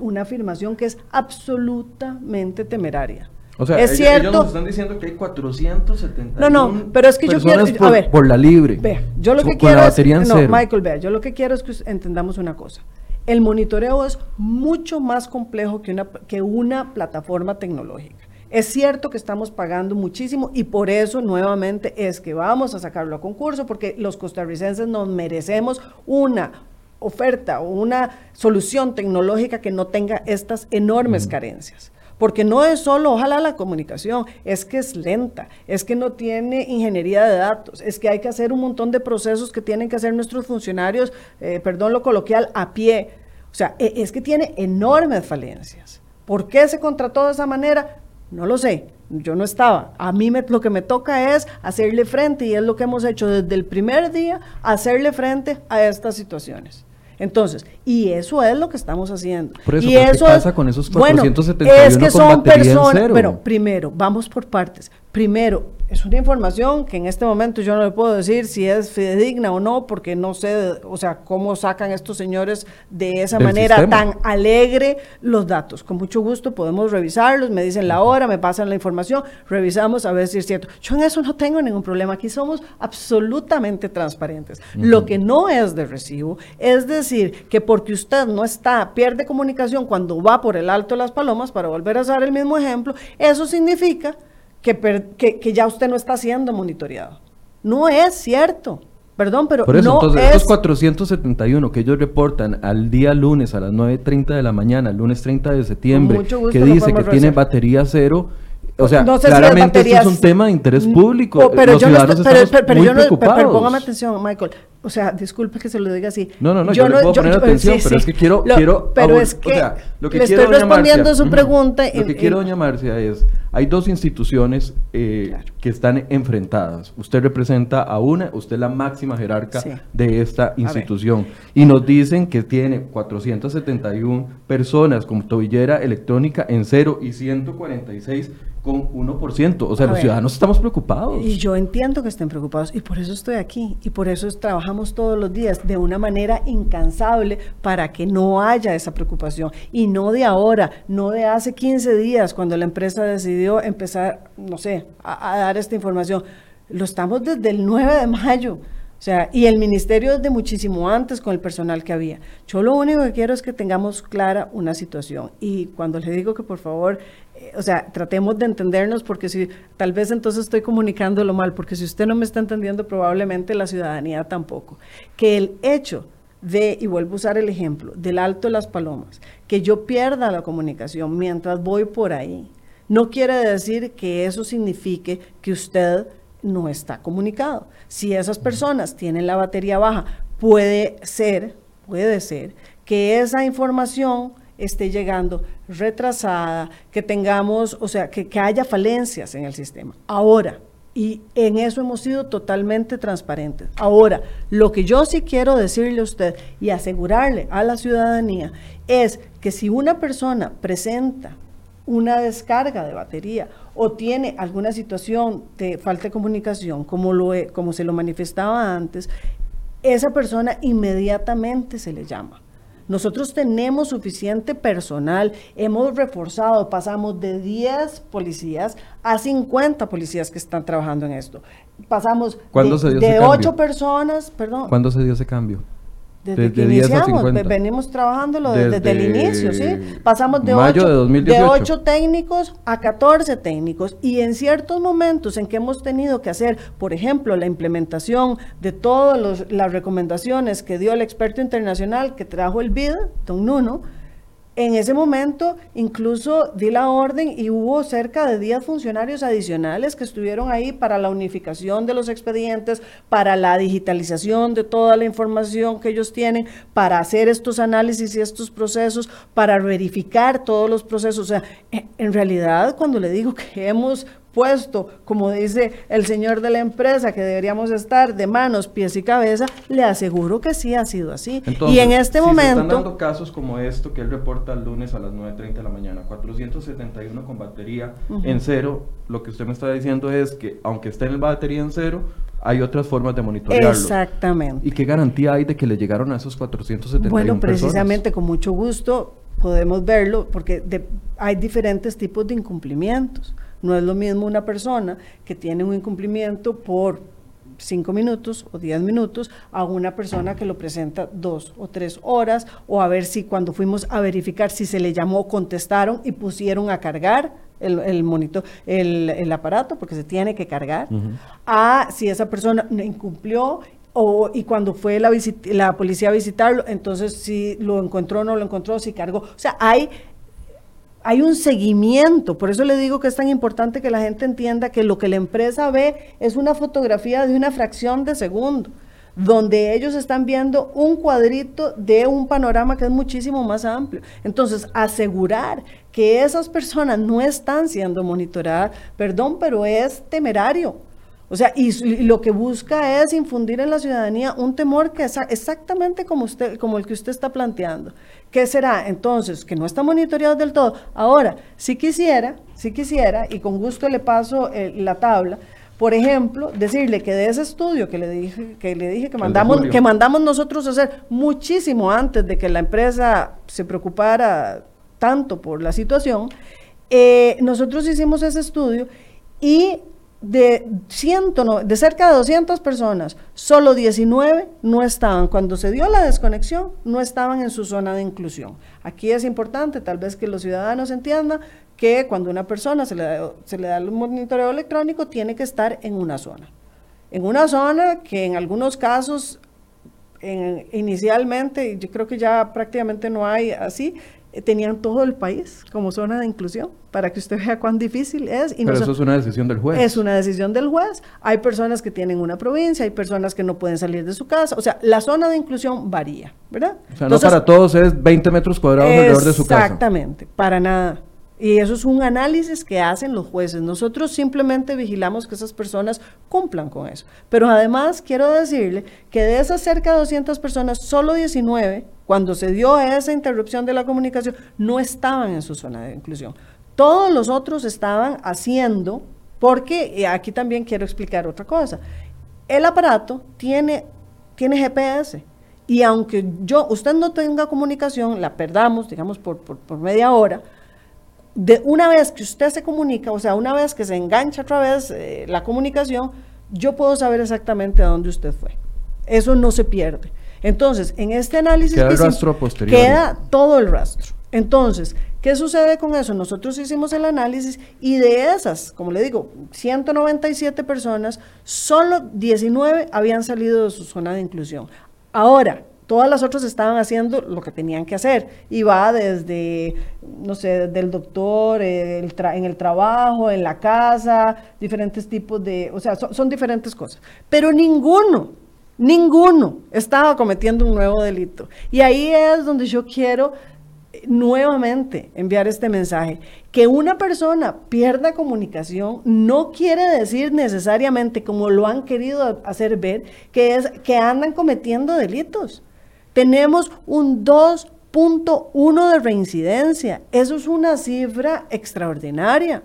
una afirmación que es absolutamente temeraria. O sea, es ellos, cierto. nos están diciendo que hay 470 No, no, pero es que yo quiero por, a ver, por la libre. Vea, yo lo que quiero es no, Michael, vea, yo lo que quiero es que entendamos una cosa. El monitoreo es mucho más complejo que una que una plataforma tecnológica. Es cierto que estamos pagando muchísimo y por eso nuevamente es que vamos a sacarlo a concurso porque los costarricenses nos merecemos una oferta o una solución tecnológica que no tenga estas enormes carencias porque no es solo, ojalá la comunicación, es que es lenta, es que no tiene ingeniería de datos, es que hay que hacer un montón de procesos que tienen que hacer nuestros funcionarios, eh, perdón lo coloquial, a pie. O sea, e, es que tiene enormes falencias. ¿Por qué se contrató de esa manera? No lo sé, yo no estaba. A mí me, lo que me toca es hacerle frente y es lo que hemos hecho desde el primer día, hacerle frente a estas situaciones. Entonces, y eso es lo que estamos haciendo. Por eso, y ¿qué eso pasa con esos 471 bueno, es que con son personas, pero primero, vamos por partes. Primero, es una información que en este momento yo no le puedo decir si es fidedigna o no, porque no sé, o sea, cómo sacan estos señores de esa manera sistema. tan alegre los datos. Con mucho gusto podemos revisarlos, me dicen la hora, me pasan la información, revisamos a ver si es cierto. Yo en eso no tengo ningún problema, aquí somos absolutamente transparentes. Lo que no es de recibo es decir que porque usted no está, pierde comunicación cuando va por el Alto de las Palomas, para volver a usar el mismo ejemplo, eso significa que, per- que, que ya usted no está siendo monitoreado. No es cierto. Perdón, pero Por eso, no entonces, es... estos 471 que ellos reportan al día lunes a las 9.30 de la mañana, el lunes 30 de septiembre, que dice que tiene batería cero, o sea, No sé si las claramente esto es baterías- un tema de interés público. o- pero Los yo no estoy- pero, pero- pero muy yo no, pero- preocupados. pero póngame atención, Michael. O sea, disculpe que se lo diga así. No, no, no, yo le puedo poner atención, pero es que quiero- quiero Pero es o que, sea, lo que le quiero, estoy respondiendo Marcia, su pregunta. Lo que en- quiero, en- doña Marcia, es, hay dos instituciones eh, Claro. Que están enfrentadas. Usted representa a una, usted es la máxima jerarca Sí. de esta institución. Y nos dicen que tiene 471 personas con tobillera electrónica en cero y 146 con 1%. O sea, A los ver. ciudadanos estamos preocupados. Y yo entiendo que estén preocupados y por eso estoy aquí y por eso es- trabajamos todos los días de una manera incansable para que no haya esa preocupación y no de ahora, no de hace 15 días cuando la empresa decidió empezar, no sé, a, a dar esta información. Lo estamos desde el 9 de mayo. O sea, y el ministerio desde muchísimo antes con el personal que había. Yo lo único que quiero es que tengamos clara una situación. Y cuando le digo que por favor, eh, o sea, tratemos de entendernos porque si tal vez entonces estoy comunicándolo mal, porque si usted no me está entendiendo, probablemente la ciudadanía tampoco. Que el hecho de, y vuelvo a usar el ejemplo, del Alto de las Palomas, que yo pierda la comunicación mientras voy por ahí, no quiere decir que eso signifique que usted no está comunicado. Si esas personas tienen la batería baja, puede ser, puede ser que esa información esté llegando retrasada, que tengamos, o sea, que, que haya falencias en el sistema. Ahora, y en eso hemos sido totalmente transparentes. Ahora, lo que yo sí quiero decirle a usted y asegurarle a la ciudadanía es que si una persona presenta una descarga de batería o tiene alguna situación de falta de comunicación, como, lo, he- como se lo manifestaba antes, esa persona inmediatamente se le llama. Nosotros tenemos suficiente personal, hemos reforzado, pasamos de 10 policías a 50 policías que están trabajando en esto. Pasamos ¿Cuándo de, se dio de ese 8 cambio? personas, perdón, ¿Cuándo se dio ese cambio? Desde Desde que 10 a iniciamos, 50. ve- venimos trabajándolo desde, Desde el inicio, ¿sí? Pasamos de mayo 8, de 2018. 8 técnicos a 14 técnicos y en ciertos momentos en que hemos tenido que hacer, por ejemplo, la implementación de todas las recomendaciones que dio el experto internacional que trajo el BID, don Nuno, en ese momento incluso di la orden y hubo cerca de 10 funcionarios adicionales que estuvieron ahí para la unificación de los expedientes, para la digitalización de toda la información que ellos tienen, para hacer estos análisis y estos procesos, para verificar todos los procesos. O sea, e- en realidad cuando le digo que hemos puesto, como dice el señor de la empresa, que deberíamos estar de manos, pies y cabeza, le aseguro que sí ha sido así. Entonces, y en este si se momento... están dando casos como esto que él reporta el lunes a las 9.30 de la mañana, 471 con batería en cero, lo que usted me está diciendo es que aunque esté en el batería en cero, hay otras formas de monitorearlo. Exactamente. ¿Y qué garantía hay de que le llegaron a esos 471 Bueno, personas? precisamente con mucho gusto podemos verlo porque de- hay diferentes tipos de incumplimientos. No es lo mismo una persona que tiene un incumplimiento por cinco minutos o diez minutos a una persona que lo presenta dos o tres horas o a ver si cuando fuimos a verificar si se le llamó contestaron y pusieron a cargar el, el monitor, el, el aparato porque se tiene que cargar a si esa persona incumplió o, y cuando fue la, la policía a visitarlo, entonces si lo encontró o no lo encontró, si cargó. O sea, hay hay un seguimiento, por eso le digo que es tan importante que la gente entienda que lo que la empresa ve es una fotografía de una fracción de segundo, donde ellos están viendo un cuadrito de un panorama que es muchísimo más amplio. Entonces, asegurar que esas personas no están siendo monitoradas, perdón, pero es temerario. O sea, y, lo que busca es infundir en la ciudadanía un temor que es exactamente como, usted, como el que usted está planteando. ¿Qué será? Entonces, que no está monitoreado del todo. Ahora, si quisiera, si quisiera, y con gusto le paso eh, la tabla, por ejemplo, decirle que de ese estudio que le dije que, le dije que mandamos, que mandamos nosotros a hacer muchísimo antes de que la empresa se preocupara tanto por la situación, eh, nosotros hicimos ese estudio y de, ciento, de cerca de 200 personas, solo 19 no estaban, cuando se dio la desconexión, no estaban en su zona de inclusión. Aquí es importante, tal vez que los ciudadanos entiendan que cuando una persona se le da, se le da el monitoreo electrónico, tiene que estar en una zona. En una zona que en algunos casos, inicialmente, yo creo que ya prácticamente no hay así, tenían todo el país como zona de inclusión, para que usted vea cuán difícil es. Pero eso es una decisión del juez. Es una decisión del juez. Hay personas que tienen una provincia, hay personas que no pueden salir de su casa. O sea, la zona de inclusión varía, ¿verdad? O sea, no para todos es 20 metros cuadrados alrededor de su casa. Exactamente, para nada. Y eso es un análisis que hacen los jueces. Nosotros simplemente vigilamos que esas personas cumplan con eso. Pero además quiero decirle que de esas cerca de 200 personas, solo 19, cuando se dio esa interrupción de la comunicación, no estaban en su zona de inclusión. Todos los otros estaban haciendo, porque aquí también quiero explicar otra cosa. El aparato tiene, tiene GPS. Y aunque yo, usted no tenga comunicación, la perdamos, digamos, por, por media hora, de una vez que usted se comunica, o sea, una vez que se engancha otra vez eh, la comunicación, yo puedo saber exactamente a dónde usted fue. Eso no se pierde. Entonces, en este análisis queda, el rastro posterior. queda todo el rastro. Entonces, ¿qué sucede con eso? Nosotros hicimos el análisis y de esas, como le digo, 197 personas, solo 19 habían salido de su zona de inclusión. Ahora, Todas las otras estaban haciendo lo que tenían que hacer. Y va desde, no sé, del doctor, en el trabajo, en la casa, diferentes tipos de, o sea, son, diferentes cosas. Pero ninguno, ninguno estaba cometiendo un nuevo delito. Y ahí es donde yo quiero eh, nuevamente enviar este mensaje. Que una persona pierda comunicación no quiere decir necesariamente, como lo han querido hacer ver, que es que andan cometiendo delitos tenemos un 2.1 de reincidencia. Eso es una cifra extraordinaria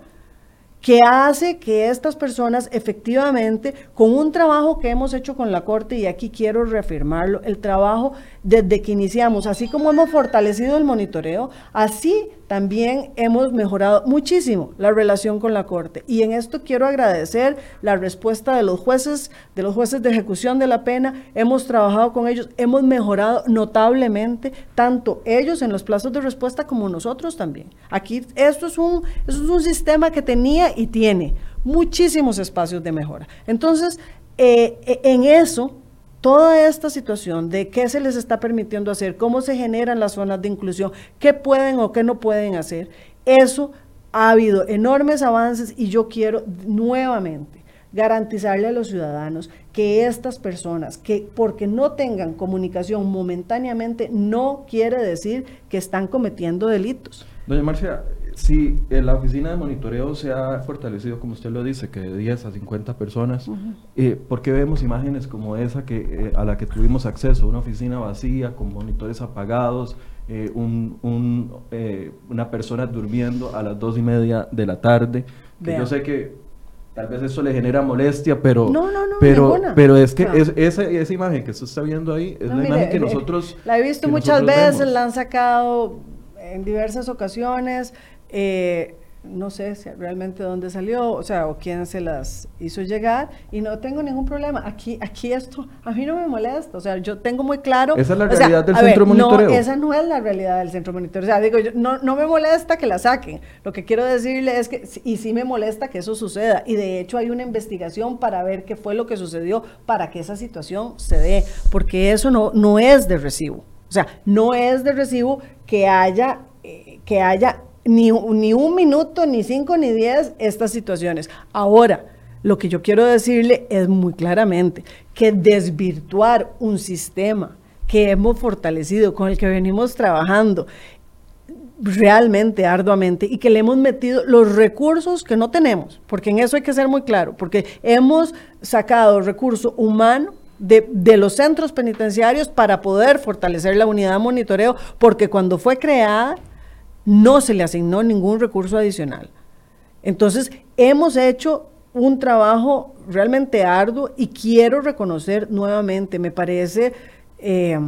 que hace que estas personas efectivamente, con un trabajo que hemos hecho con la Corte, y aquí quiero reafirmarlo, el trabajo desde que iniciamos, así como hemos fortalecido el monitoreo, así también hemos mejorado muchísimo la relación con la Corte. Y en esto quiero agradecer la respuesta de los jueces, de los jueces de ejecución de la pena. Hemos trabajado con ellos, hemos mejorado notablemente, tanto ellos en los plazos de respuesta como nosotros también. Aquí esto es un, es un sistema que tenía y tiene muchísimos espacios de mejora. Entonces, eh, e, en eso toda esta situación de qué se les está permitiendo hacer, cómo se generan las zonas de inclusión, qué pueden o qué no pueden hacer, eso ha habido enormes avances y yo quiero nuevamente garantizarle a los ciudadanos que estas personas, que porque no tengan comunicación momentáneamente, no quiere decir que están cometiendo delitos. Doña Marcia, si la oficina de monitoreo se ha fortalecido, como usted lo dice, que de 10 a 50 personas, eh, ¿por qué vemos imágenes como esa que, eh, a la que tuvimos acceso? Una oficina vacía, con monitores apagados, eh, una persona durmiendo a las dos y media de la tarde. Que yo sé que tal vez eso le genera molestia, pero no, no, no, pero, pero es que es, esa, esa, imagen que usted está viendo ahí es la imagen que nosotros la he visto muchas veces, la han sacado en diversas ocasiones. Eh, no sé realmente dónde salió, o sea, o quién se las hizo llegar, y no tengo ningún problema. Aquí, aquí esto, a mí no me molesta, o sea, yo tengo muy claro. Esa es la realidad del centro monitoreo. No, esa no es la realidad del centro monitoreo. O sea, digo, yo, no, no me molesta que la saquen. Lo que quiero decirle es que, y sí me molesta que eso suceda, y de hecho hay una investigación para ver qué fue lo que sucedió para que esa situación se dé, porque eso no, no es de recibo. O sea, no es de recibo que haya, eh, que haya ni, ni un minuto, ni cinco, ni diez estas situaciones. Ahora, lo que yo quiero decirle es muy claramente que desvirtuar un sistema que hemos fortalecido, con el que venimos trabajando realmente arduamente y que le hemos metido los recursos que no tenemos, porque en eso hay que ser muy claro, porque hemos sacado recurso humano de, de, los centros penitenciarios para poder fortalecer la unidad de monitoreo, porque cuando fue creada no se le asignó ningún recurso adicional. Entonces, hemos hecho un trabajo realmente arduo y quiero reconocer nuevamente, me parece, eh,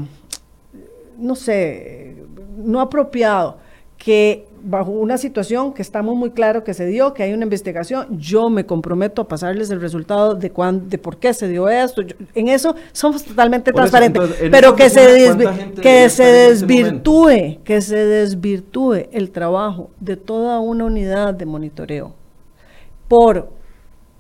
no sé, no apropiado que bajo una situación que estamos muy claro que se dio, que hay una investigación, yo me comprometo a pasarles el resultado de cuán, de por qué se dio esto. en eso somos totalmente transparentes, pero que se, que se desvirtúe, que se desvirtúe el trabajo de toda una unidad de monitoreo por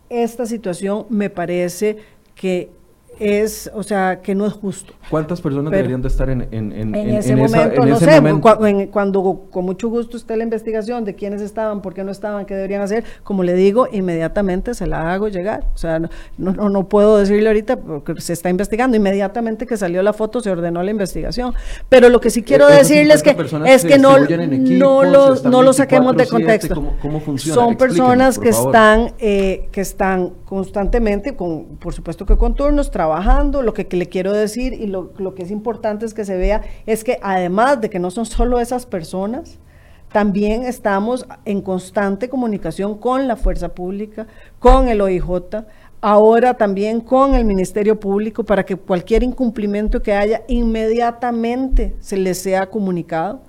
esta situación me parece que es, o sea, que no es justo. ¿Cuántas personas deberían de estar en, en, en, en ese momento? no sé, cuando con mucho gusto esté la investigación de quiénes estaban, por qué no estaban, qué deberían hacer, como le digo, inmediatamente se la hago llegar. O sea, no, no, no puedo decirle ahorita porque se está investigando. Inmediatamente que salió la foto se ordenó la investigación. Pero lo que sí quiero decirles que es que no, no, lo, no lo saquemos de contexto. ¿cómo, funciona? Son personas que están, eh, que están constantemente, con, por supuesto que con turnos, trabajando Lo que, le quiero decir y lo, lo, que es importante es que se vea es que además de que no son solo esas personas, también estamos en constante comunicación con la fuerza pública, con el OIJ, ahora también con el Ministerio Público para que cualquier incumplimiento que haya inmediatamente se les sea comunicado.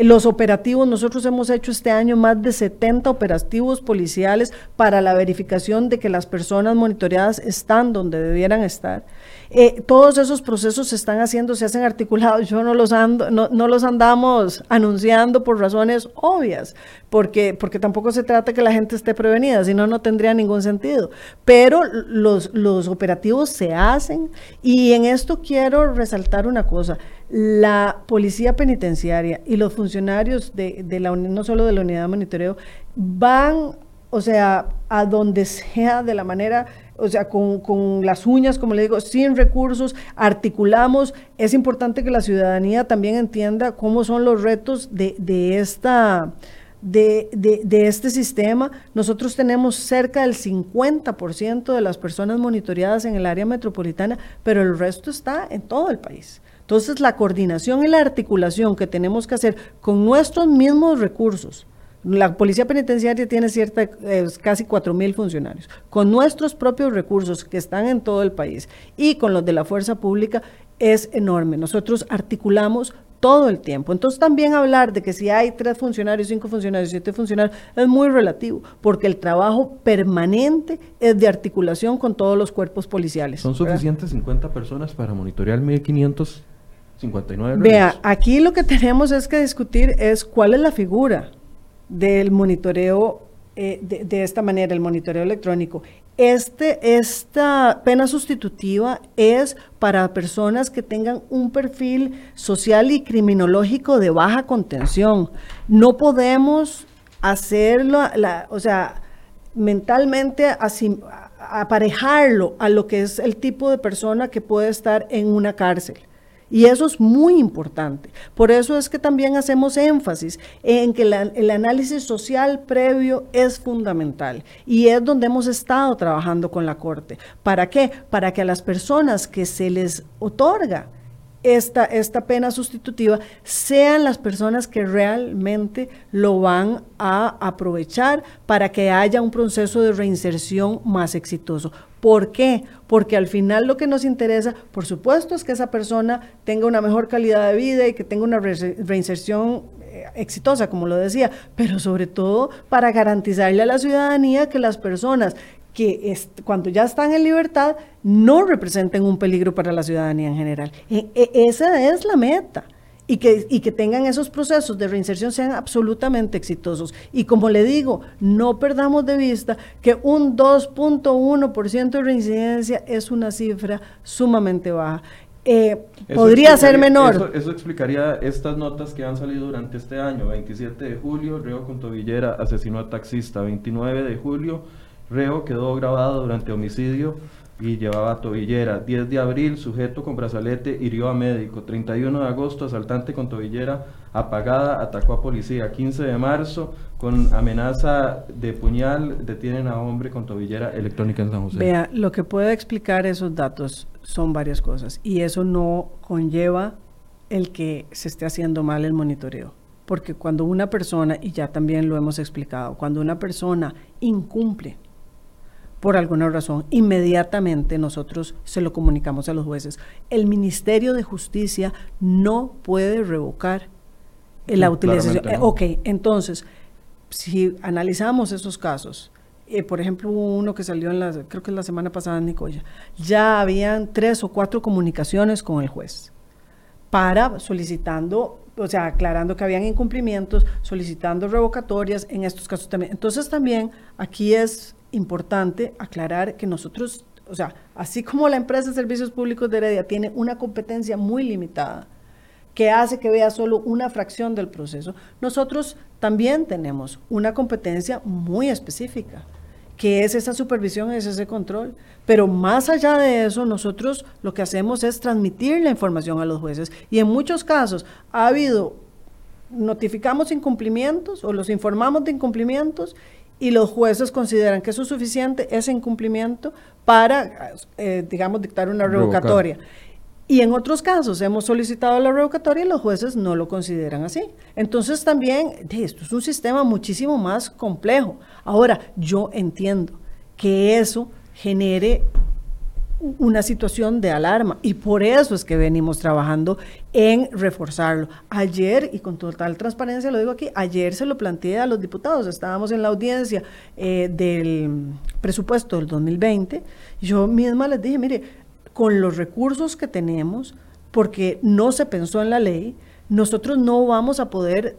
Los operativos, nosotros hemos hecho este año más de 70 operativos policiales para la verificación de que las personas monitoreadas están donde debieran estar. Eh, todos esos procesos se están haciendo, se hacen articulados. Yo no los, ando, no, no, los andamos anunciando por razones obvias, porque, porque tampoco se trata que la gente esté prevenida, si no, no tendría ningún sentido. Pero los, los operativos se hacen y en esto quiero resaltar una cosa. La policía penitenciaria y los funcionarios de, de la no solo de la unidad de monitoreo van, o sea, a donde sea de la manera o sea, con, las uñas, como le digo, sin recursos, articulamos. Es importante que la ciudadanía también entienda cómo son los retos de, esta... De, de, este sistema, nosotros tenemos cerca del 50% de las personas monitoreadas en el área metropolitana, pero el resto está en todo el país. Entonces, la coordinación y la articulación que tenemos que hacer con nuestros mismos recursos, la policía penitenciaria tiene cierta, eh, casi 4.000 funcionarios. Con nuestros propios recursos que están en todo el país y con los de la fuerza pública es enorme. Nosotros articulamos todo el tiempo. Entonces también hablar de que si hay tres funcionarios, cinco funcionarios, siete funcionarios, es muy relativo, porque el trabajo permanente es de articulación con todos los cuerpos policiales. ¿Son suficientes 50 personas para monitorear 1.559? Vea, aquí lo que tenemos es que discutir es cuál es la figura del monitoreo eh, de, esta manera, el monitoreo electrónico. Este, esta pena sustitutiva es para personas que tengan un perfil social y criminológico de baja contención. No podemos hacerlo, o sea, mentalmente aparejarlo a lo que es el tipo de persona que puede estar en una cárcel. Y eso es muy importante. Por eso es que también hacemos énfasis en que el análisis social previo es fundamental y es donde hemos estado trabajando con la Corte. ¿Para qué? Para que a las personas que se les otorga esta, esta pena sustitutiva sean las personas que realmente lo van a aprovechar para que haya un proceso de reinserción más exitoso. ¿Por qué? Porque al final lo que nos interesa, por supuesto, es que esa persona tenga una mejor calidad de vida y que tenga una reinserción eh, exitosa, como lo decía, pero sobre todo para garantizarle a la ciudadanía que las personas que cuando ya están en libertad no representen un peligro para la ciudadanía en general. E, e, esa es la meta y que, y que tengan esos procesos de reinserción sean absolutamente exitosos. Y como le digo, no perdamos de vista que un 2.1% de reincidencia es una cifra sumamente baja. eh, podría ser menor. Eso, explicaría estas notas que han salido durante este año. 27 de julio, Reo con tobillera asesinó a taxista. 29 de julio, Reo quedó grabado durante homicidio y llevaba tobillera. 10 de abril, sujeto con brazalete hirió a médico. 31 de agosto, asaltante con tobillera apagada atacó a policía. 15 de marzo, con amenaza de puñal, detienen a hombre con tobillera electrónica en San José. Vea, lo que puede explicar esos datos son varias cosas y eso no conlleva el que se esté haciendo mal el monitoreo. Porque cuando una persona, y ya también lo hemos explicado, cuando una persona incumple por alguna razón, inmediatamente nosotros se lo comunicamos a los jueces. El Ministerio de Justicia no puede revocar la utilización. Eh, ok, entonces, si analizamos esos casos, eh, por ejemplo, uno que salió en la, creo que la semana pasada en Nicoya, ya habían tres o cuatro comunicaciones con el juez para solicitando, o sea, aclarando que habían incumplimientos, solicitando revocatorias en estos casos también. Entonces también aquí es importante aclarar que nosotros, o sea, así como la empresa de servicios públicos de Heredia tiene una competencia muy limitada, que hace que vea solo una fracción del proceso, nosotros también tenemos una competencia muy específica, que es esa supervisión, es ese control. Pero más allá de eso, nosotros lo que hacemos es transmitir la información a los jueces. Y en muchos casos ha habido, notificamos incumplimientos o los informamos de incumplimientos y los jueces consideran que eso es suficiente, ese incumplimiento, para, eh, digamos, dictar una revocatoria. Y en otros casos hemos solicitado la revocatoria y los jueces no lo consideran así. Entonces también, esto es un sistema muchísimo más complejo. Ahora, yo entiendo que eso genere una situación de alarma. Y por eso es que venimos trabajando en reforzarlo. Ayer, y con total transparencia lo digo aquí, ayer se lo planteé a los diputados, estábamos en la audiencia eh, del presupuesto del 2020, yo misma les dije, mire, con los recursos que tenemos, porque no se pensó en la ley, nosotros no vamos a poder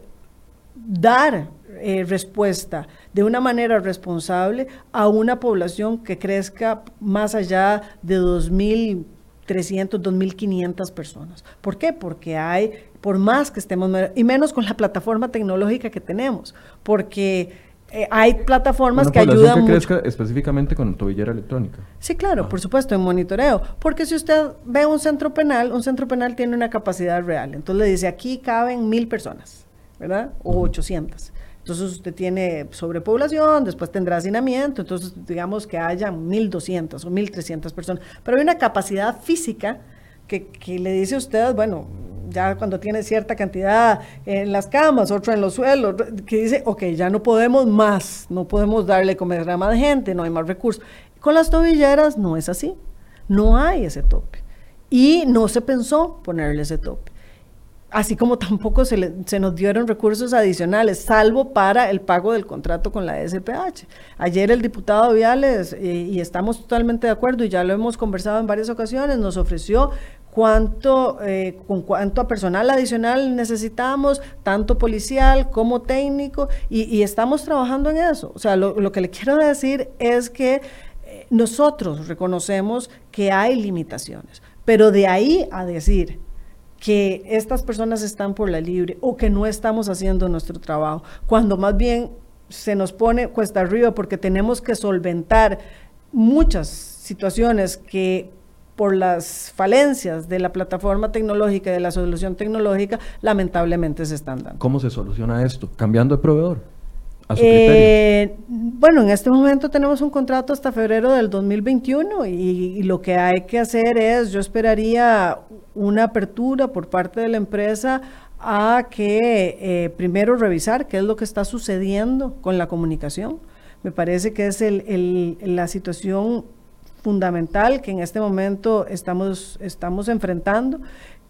dar eh, respuesta de una manera responsable a una población que crezca más allá de 2.300, 2.500 personas. ¿Por qué? Porque hay, por más que estemos, y menos con la plataforma tecnológica que tenemos, porque eh, hay plataformas que ayudan que crezca específicamente con tobillera electrónica. Sí, claro, por supuesto, en monitoreo. Porque si usted ve un centro penal, un centro penal tiene una capacidad real. Entonces le dice, aquí caben mil personas, ¿verdad? O 800. Entonces usted tiene sobrepoblación, después tendrá hacinamiento, entonces digamos que haya 1.200 o 1.300 personas. Pero hay una capacidad física que, le dice a usted, bueno, ya cuando tiene cierta cantidad en las camas, otro en los suelos, que dice, ok, ya no podemos más, no podemos darle comer a más gente, no hay más recursos. Con las tobilleras no es así, no hay ese tope. Y no se pensó ponerle ese tope así como tampoco se, nos dieron recursos adicionales, salvo para el pago del contrato con la SPH. Ayer el diputado Viales, y estamos totalmente de acuerdo, y ya lo hemos conversado en varias ocasiones, nos ofreció cuánto, eh, con cuánto personal adicional necesitamos, tanto policial como técnico, y, estamos trabajando en eso. O sea, lo, lo que le quiero decir es que eh, nosotros reconocemos que hay limitaciones, pero de ahí a decir que estas personas están por la libre o que no estamos haciendo nuestro trabajo, cuando más bien se nos pone cuesta arriba porque tenemos que solventar muchas situaciones que por las falencias de la plataforma tecnológica y de la solución tecnológica, lamentablemente se están dando. ¿Cómo se soluciona esto? ¿Cambiando de proveedor? Eh, bueno, en este momento tenemos un contrato hasta febrero del 2021 y, lo que hay que hacer es, yo esperaría una apertura por parte de la empresa a que eh, primero revisar qué es lo que está sucediendo con la comunicación. Me parece que es el, la situación fundamental que en este momento estamos, estamos enfrentando.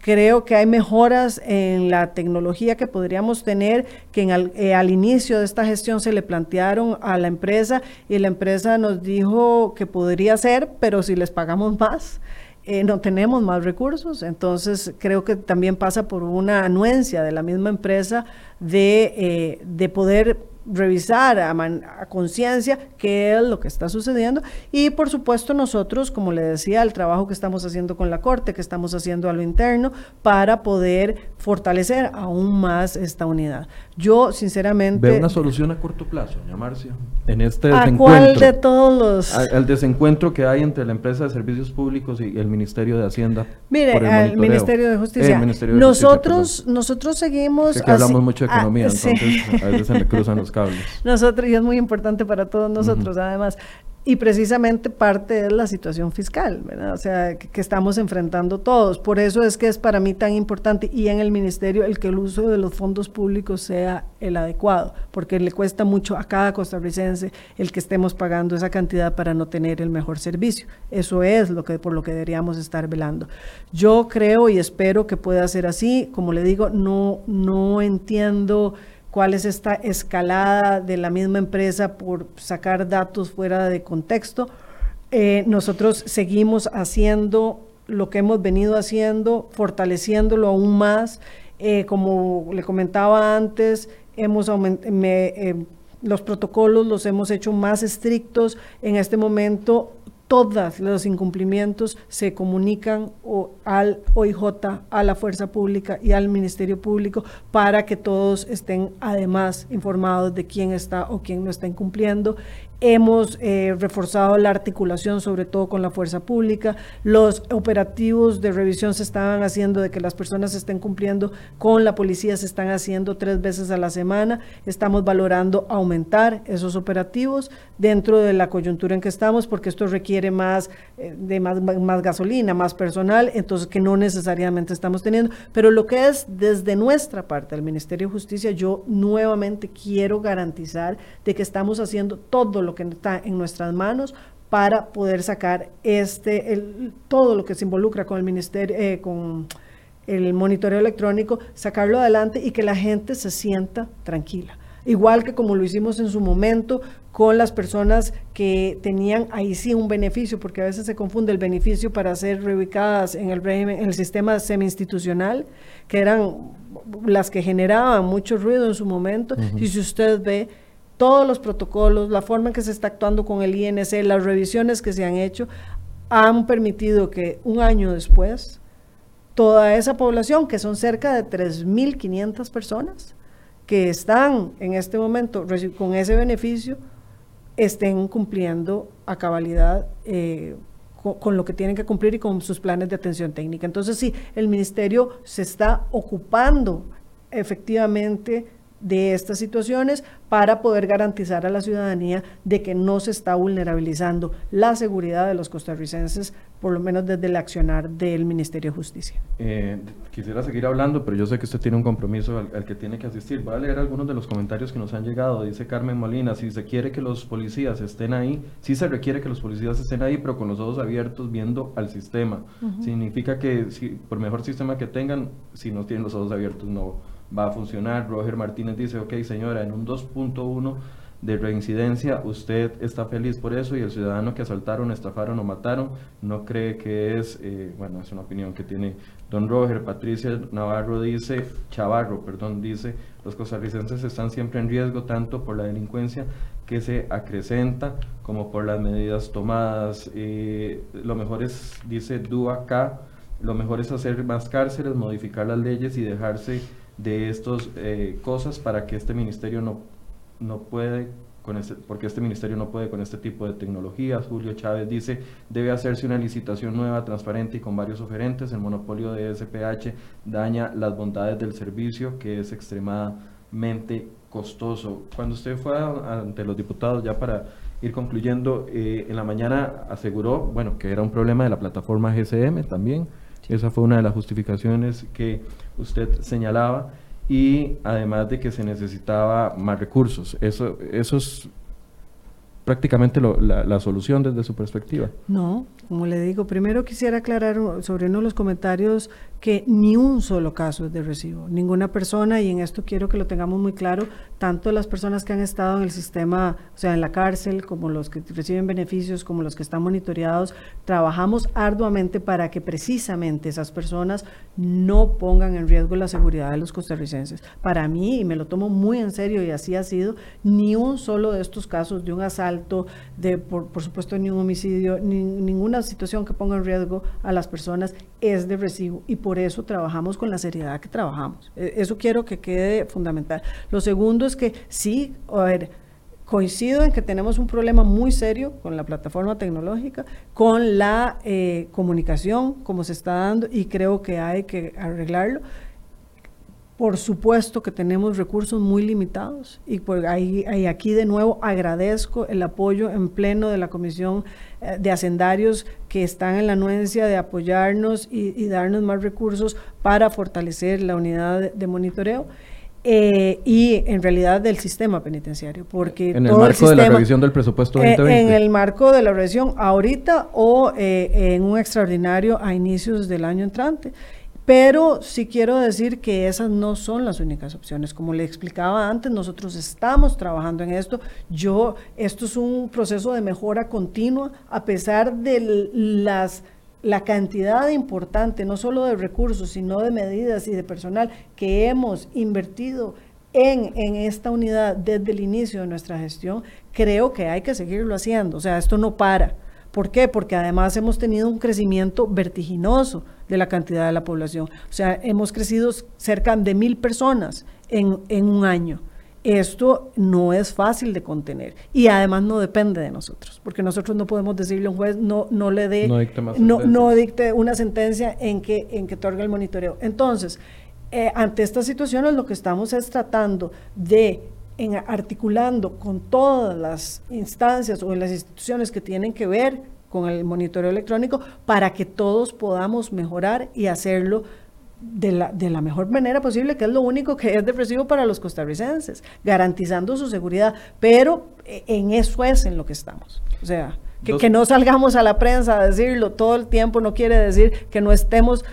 Creo que hay mejoras en la tecnología que podríamos tener, que eh, al inicio de esta gestión se le plantearon a la empresa y la empresa nos dijo que podría ser, pero si les pagamos más. Eh, no tenemos más recursos, entonces creo que también pasa por una anuencia de la misma empresa de, eh, de poder revisar a, conciencia qué es lo que está sucediendo y por supuesto nosotros, como le decía, el trabajo que estamos haciendo con la Corte, que estamos haciendo a lo interno para poder fortalecer aún más esta unidad. Yo sinceramente... ¿Ve una solución a corto plazo, doña Marcia? En este ¿A cuál de todos los...? el desencuentro que hay entre la empresa de servicios públicos y el Ministerio de Hacienda. Mire, el, Ministerio de Justicia. nosotros, nosotros seguimos... Es que hablamos mucho de economía, entonces a veces se me cruzan los cables. Nosotros, y es muy importante para todos nosotros, además. Y precisamente parte es la situación fiscal, ¿verdad? O sea, que, estamos enfrentando todos. Por eso es que es para mí tan importante y en el ministerio el que el uso de los fondos públicos sea el adecuado, porque le cuesta mucho a cada costarricense el que estemos pagando esa cantidad para no tener el mejor servicio. Eso es lo que por lo que deberíamos estar velando. Yo creo y espero que pueda ser así. Como le digo, no no entiendo cuál es esta escalada de la misma empresa por sacar datos fuera de contexto. Eh, nosotros seguimos haciendo lo que hemos venido haciendo, fortaleciéndolo aún más. Eh, como le comentaba antes, hemos eh, los protocolos los hemos hecho más estrictos. En este momento todos los incumplimientos se comunican al OIJ, a la Fuerza Pública y al Ministerio Público para que todos estén además informados de quién está o quién no está incumpliendo Hemos eh, reforzado la articulación, sobre todo con la fuerza pública. Los operativos de revisión se estaban haciendo de que las personas estén cumpliendo con la policía, se están haciendo tres veces a la semana. Estamos valorando aumentar esos operativos dentro de la coyuntura en que estamos, porque esto requiere más, eh, de más, más gasolina, más personal, entonces que no necesariamente estamos teniendo. Pero lo que es desde nuestra parte, el Ministerio de Justicia, yo nuevamente quiero garantizar de que estamos haciendo todo lo que está en nuestras manos para poder sacar este, el, todo lo que se involucra con el ministerio, eh, con el monitoreo electrónico, sacarlo adelante y que la gente se sienta tranquila. Igual que como lo hicimos en su momento con las personas que tenían ahí sí un beneficio, porque a veces se confunde el beneficio para ser reubicadas en el, en el sistema semi-institucional, que eran las que generaban mucho ruido en su momento. Y si usted ve, todos los protocolos, la forma en que se está actuando con el INC, las revisiones que se han hecho, han permitido que un año después, toda esa población, que son cerca de 3.500 personas, que están en este momento con ese beneficio, estén cumpliendo a cabalidad eh, con, con, lo que tienen que cumplir y con sus planes de atención técnica. Entonces, sí, el ministerio se está ocupando efectivamente de estas situaciones para poder garantizar a la ciudadanía de que no se está vulnerabilizando la seguridad de los costarricenses, por lo menos desde el accionar del Ministerio de Justicia. Eh, quisiera seguir hablando, pero yo sé que usted tiene un compromiso al, que tiene que asistir. Voy a leer algunos de los comentarios que nos han llegado. Dice Carmen Molina, si se quiere que los policías estén ahí, sí se requiere que los policías estén ahí, pero con los ojos abiertos viendo al sistema. Significa que si, por mejor sistema que tengan, si no tienen los ojos abiertos no va a funcionar. Roger Martínez dice, ok señora, en un 2.1 de reincidencia, usted está feliz por eso y el ciudadano que asaltaron, estafaron o mataron no cree que es, eh, bueno, es una opinión que tiene don Roger. Patricia Navarro dice, Chavarro, perdón, dice, los costarricenses están siempre en riesgo tanto por la delincuencia que se acrecenta como por las medidas tomadas. Eh, lo mejor es, dice Duacá, lo mejor es hacer más cárceles, modificar las leyes y dejarse de estas eh, cosas para que este ministerio no, no puede con este, porque este ministerio no puede con este tipo de tecnologías. Julio Chávez dice, debe hacerse una licitación nueva, transparente y con varios oferentes. El monopolio de SPH daña las bondades del servicio, que es extremadamente costoso. Cuando usted fue ante los diputados, ya para ir concluyendo, eh, en la mañana aseguró, bueno, que era un problema de la plataforma GCM también. Esa fue una de las justificaciones que usted señalaba y además de que se necesitaba más recursos. Eso, eso es prácticamente la, solución desde su perspectiva. No, como le digo, primero quisiera aclarar sobre uno de los comentarios que ni un solo caso es de recibo, ninguna persona, y en esto quiero que lo tengamos muy claro, tanto las personas que han estado en el sistema, o sea, en la cárcel, como los que reciben beneficios, como los que están monitoreados, trabajamos arduamente para que precisamente esas personas no pongan en riesgo la seguridad de los costarricenses. Para mí, y me lo tomo muy en serio, y así ha sido, ni un solo de estos casos de un asalto, de por, por supuesto ni un homicidio, ni, ninguna situación que ponga en riesgo a las personas es de recibo y por eso trabajamos con la seriedad que trabajamos. E, eso quiero que quede fundamental. Lo segundo es que sí, a ver, coincido en que tenemos un problema muy serio con la plataforma tecnológica, con la eh, comunicación, como se está dando, y creo que hay que arreglarlo. Por supuesto que tenemos recursos muy limitados y por ahí, aquí de nuevo agradezco el apoyo en pleno de la Comisión de Hacendarios que están en la anuencia de apoyarnos y, darnos más recursos para fortalecer la unidad de, monitoreo. Eh, y en realidad del sistema penitenciario, porque en el marco de la revisión del presupuesto 2020. Eh, en el marco de la revisión ahorita o en un extraordinario a inicios del año entrante. Pero sí quiero decir que esas no son las únicas opciones. Como le explicaba antes, nosotros estamos trabajando en esto. Yo, esto es un proceso de mejora continua, a pesar de las la cantidad importante, no solo de recursos, sino de medidas y de personal que hemos invertido en, en, esta unidad desde el inicio de nuestra gestión, creo que hay que seguirlo haciendo. O sea, esto no para. ¿Por qué? Porque además hemos tenido un crecimiento vertiginoso de la cantidad de la población. O sea, hemos crecido cerca de mil personas en, un año. Esto no es fácil de contener y además no depende de nosotros, porque nosotros no podemos decirle a un juez no, no le dé, no dicte, una sentencia en que, en que otorga el monitoreo. Entonces, eh, ante estas situaciones lo que estamos es tratando de en articulando con todas las instancias o las instituciones que tienen que ver con el monitoreo electrónico para que todos podamos mejorar y hacerlo de la, de la mejor manera posible, que es lo único que es depresivo para los costarricenses, garantizando su seguridad. Pero eh, en eso es en lo que estamos. O sea, que, que no salgamos a la prensa a decirlo todo el tiempo no quiere decir que no estemos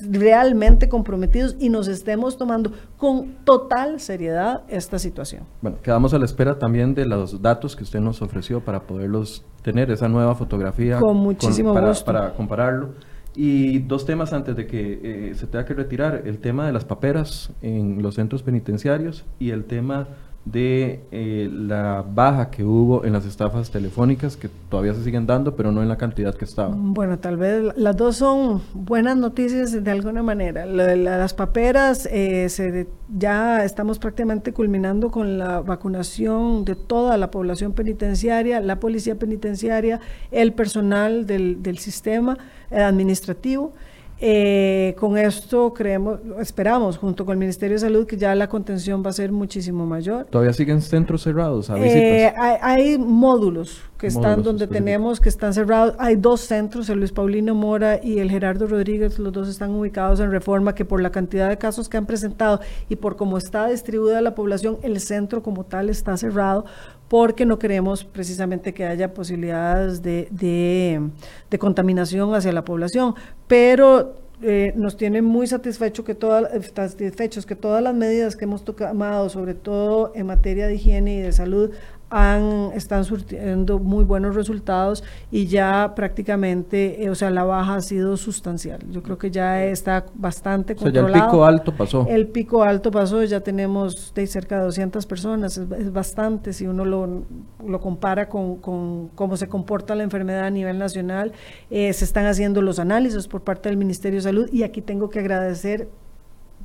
realmente comprometidos y nos estemos tomando con total seriedad esta situación. Bueno, quedamos a la espera también de los datos que usted nos ofreció para poderlos tener, esa nueva fotografía. Con muchísimo para, gusto. Para compararlo. Y dos temas antes de que eh, se tenga que retirar, el tema de las paperas en los centros penitenciarios y el tema de eh, la baja que hubo en las estafas telefónicas que todavía se siguen dando, pero no en la cantidad que estaba. Bueno, tal vez las dos son buenas noticias de alguna manera. las paperas, eh, se, ya estamos prácticamente culminando con la vacunación de toda la población penitenciaria, la policía penitenciaria, el personal del, del sistema administrativo. Eh, con esto creemos, esperamos junto con el Ministerio de Salud que ya la contención va a ser muchísimo mayor. ¿Todavía siguen centros cerrados a eh, hay, módulos que están donde tenemos que están cerrados. Hay dos centros, el Luis Paulino Mora y el Gerardo Rodríguez, los dos están ubicados en reforma que por la cantidad de casos que han presentado y por cómo está distribuida la población, el centro como tal está cerrado porque no queremos precisamente que haya posibilidades de, de, contaminación hacia la población. Pero eh, nos tiene muy satisfecho que todas, satisfechos que todas las medidas que hemos tomado, sobre todo en materia de higiene y de salud, han, están surtiendo muy buenos resultados y ya prácticamente, eh, o sea, la baja ha sido sustancial. Yo creo que ya está bastante controlado. el pico alto pasó. El pico alto pasó, ya tenemos de cerca de 200 personas, es, bastante si uno lo, lo compara con, con, cómo se comporta la enfermedad a nivel nacional. Eh, se están haciendo los análisis por parte del Ministerio de Salud y aquí tengo que agradecer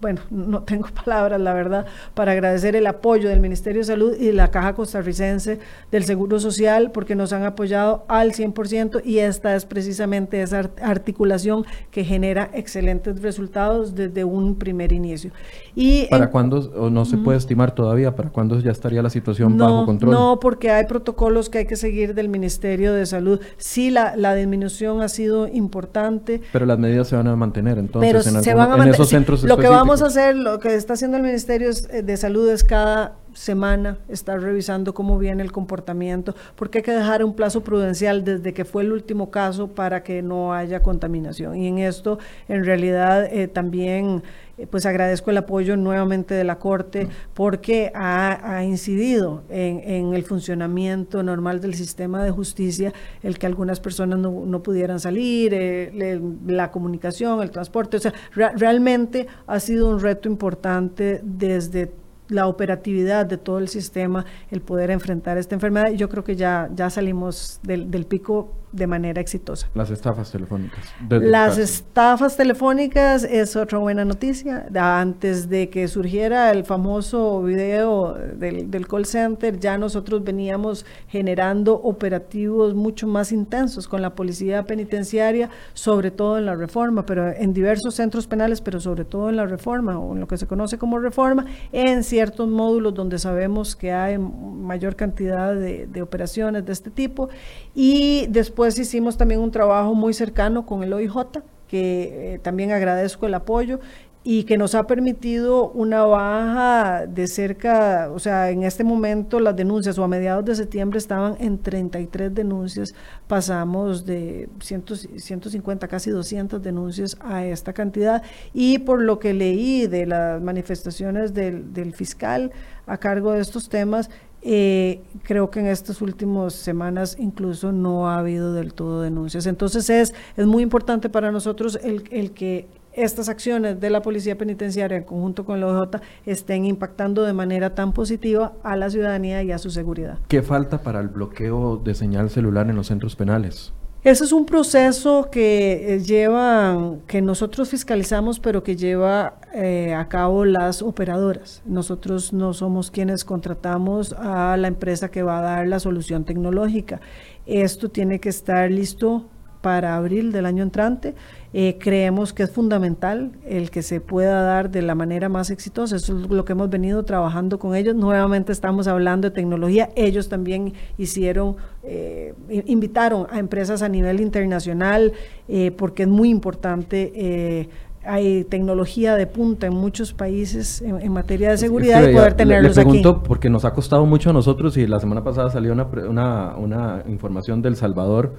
bueno, no tengo palabras, la verdad, para agradecer el apoyo del Ministerio de Salud y de la Caja Costarricense del Seguro Social, porque nos han apoyado al 100% y esta es precisamente esa articulación que genera excelentes resultados desde un primer inicio. Y ¿Para cuándo, o no se puede estimar todavía, para cuándo ya estaría la situación bajo control? No, porque hay protocolos que hay que seguir del Ministerio de Salud. Sí, la, la disminución ha sido importante. Pero las medidas se van a mantener entonces en, esos centros Lo que vamos a hacer, lo que está haciendo el Ministerio eh, de Salud es cada semana estar revisando cómo viene el comportamiento, porque hay que dejar un plazo prudencial desde que fue el último caso para que no haya contaminación. Y en esto, en realidad, eh, también pues agradezco el apoyo nuevamente de la Corte porque ha, incidido en, el funcionamiento normal del sistema de justicia, el que algunas personas no, pudieran salir, eh, la comunicación, el transporte. O sea, realmente ha sido un reto importante desde la operatividad de todo el sistema, el poder enfrentar esta enfermedad. Y yo creo que ya, ya salimos del, del pico de manera exitosa. Las estafas telefónicas. Las estafas telefónicas es otra buena noticia. Antes de que surgiera el famoso video del, del, call center, ya nosotros veníamos generando operativos mucho más intensos con la policía penitenciaria, sobre todo en la reforma, pero en diversos centros penales, pero sobre todo en la reforma o en lo que se conoce como reforma, en ciertos módulos donde sabemos que hay mayor cantidad de, operaciones de este tipo. Y después Después hicimos también un trabajo muy cercano con el OIJ, que eh, también agradezco el apoyo y que nos ha permitido una baja de cerca, o sea, en este momento las denuncias o a mediados de septiembre estaban en 33 denuncias, pasamos de 150, casi 200 denuncias a esta cantidad y por lo que leí de las manifestaciones del, del fiscal a cargo de estos temas, eh, creo que en estas últimas semanas incluso no ha habido del todo denuncias. Entonces es, es muy importante para nosotros el, el que estas acciones de la Policía Penitenciaria en conjunto con la OJ estén impactando de manera tan positiva a la ciudadanía y a su seguridad. ¿Qué falta para el bloqueo de señal celular en los centros penales? Ese es un proceso que eh, lleva, que nosotros fiscalizamos, pero que lleva eh, a cabo las operadoras. Nosotros no somos quienes contratamos a la empresa que va a dar la solución tecnológica. Esto tiene que estar listo para abril del año entrante eh, creemos que es fundamental el que se pueda dar de la manera más exitosa. Eso es lo que hemos venido trabajando con ellos. Nuevamente estamos hablando de tecnología. Ellos también hicieron, eh, invitaron a empresas a nivel internacional eh, porque es muy importante hay tecnología de punta en muchos países en, materia de seguridad y poder tenerlos le, pregunto porque nos ha costado mucho a nosotros y la semana pasada salió una, una, una información del Salvador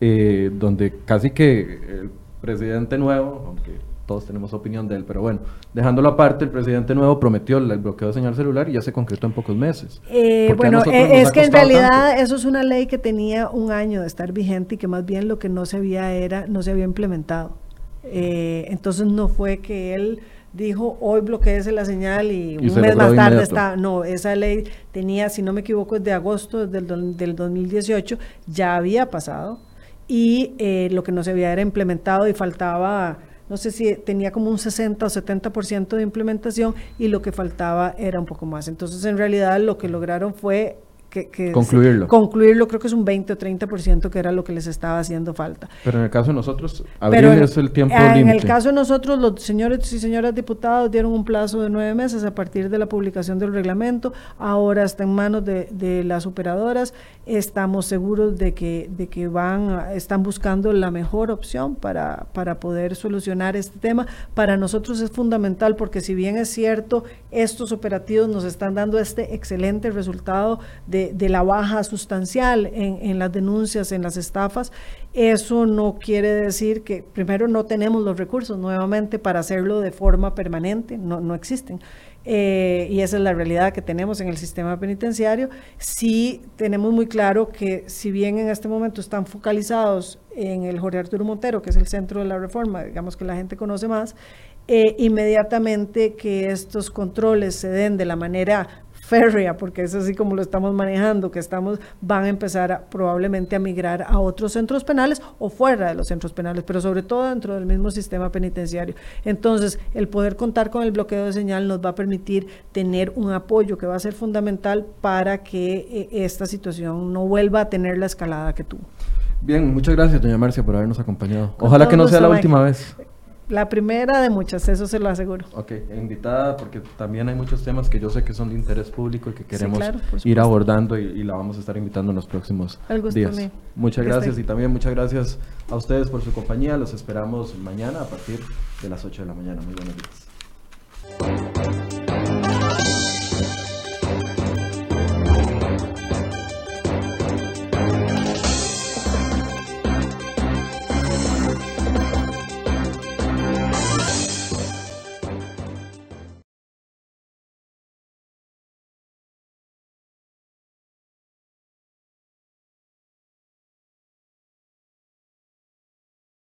donde casi que presidente nuevo, aunque todos tenemos opinión de él, pero bueno, dejándolo aparte, el presidente nuevo prometió el bloqueo de señal celular y ya se concretó en pocos meses. Eh, bueno, eh, es que en realidad eso es una ley que tenía un año de estar vigente y que más bien lo que no se había era, no se había implementado. Eh, entonces no fue que él dijo hoy bloqueese la señal y, un mes más tarde está, no, esa ley tenía, si no me equivoco, desde agosto del, del 2018, ya había pasado y eh, lo que no se había era implementado y faltaba, no sé si tenía como un 60 o 70% de implementación y lo que faltaba era un poco más. Entonces, en realidad, lo que lograron fue que, concluirlo. concluirlo creo que es un 20 o 30% que era lo que les estaba haciendo falta. Pero en el caso de nosotros, abril es el tiempo límite. En el caso de nosotros, los señores y señoras diputados dieron un plazo de nueve meses a partir de la publicación del reglamento. Ahora está en manos de, de las operadoras. Estamos seguros de que, de que van, están buscando la mejor opción para, para poder solucionar este tema. Para nosotros es fundamental porque si bien es cierto, estos operativos nos están dando este excelente resultado de de, la baja sustancial en, las denuncias, en las estafas, eso no quiere decir que primero no tenemos los recursos nuevamente para hacerlo de forma permanente, no, no existen. Eh, y esa es la realidad que tenemos en el sistema penitenciario. Sí tenemos muy claro que si bien en este momento están focalizados en el Jorge Arturo Montero, que es el centro de la reforma, digamos que la gente conoce más, eh, inmediatamente que estos controles se den de la manera férrea, porque es así como lo estamos manejando, que estamos, van a empezar probablemente a migrar a otros centros penales o fuera de los centros penales, pero sobre todo dentro del mismo sistema penitenciario. Entonces, el poder contar con el bloqueo de señal nos va a permitir tener un apoyo que va a ser fundamental para que eh, esta situación no vuelva a tener la escalada que tuvo. Bien, muchas gracias, doña Marcia, por habernos acompañado. Ojalá que no sea la última vez. La primera de muchas, eso se lo aseguro. Ok, invitada porque también hay muchos temas que yo sé que son de interés público y que queremos ir abordando y, la vamos a estar invitando en los próximos días. Muchas gracias y también muchas gracias a ustedes por su compañía. Los esperamos mañana a partir de las 8 de la mañana. Muy buenos días.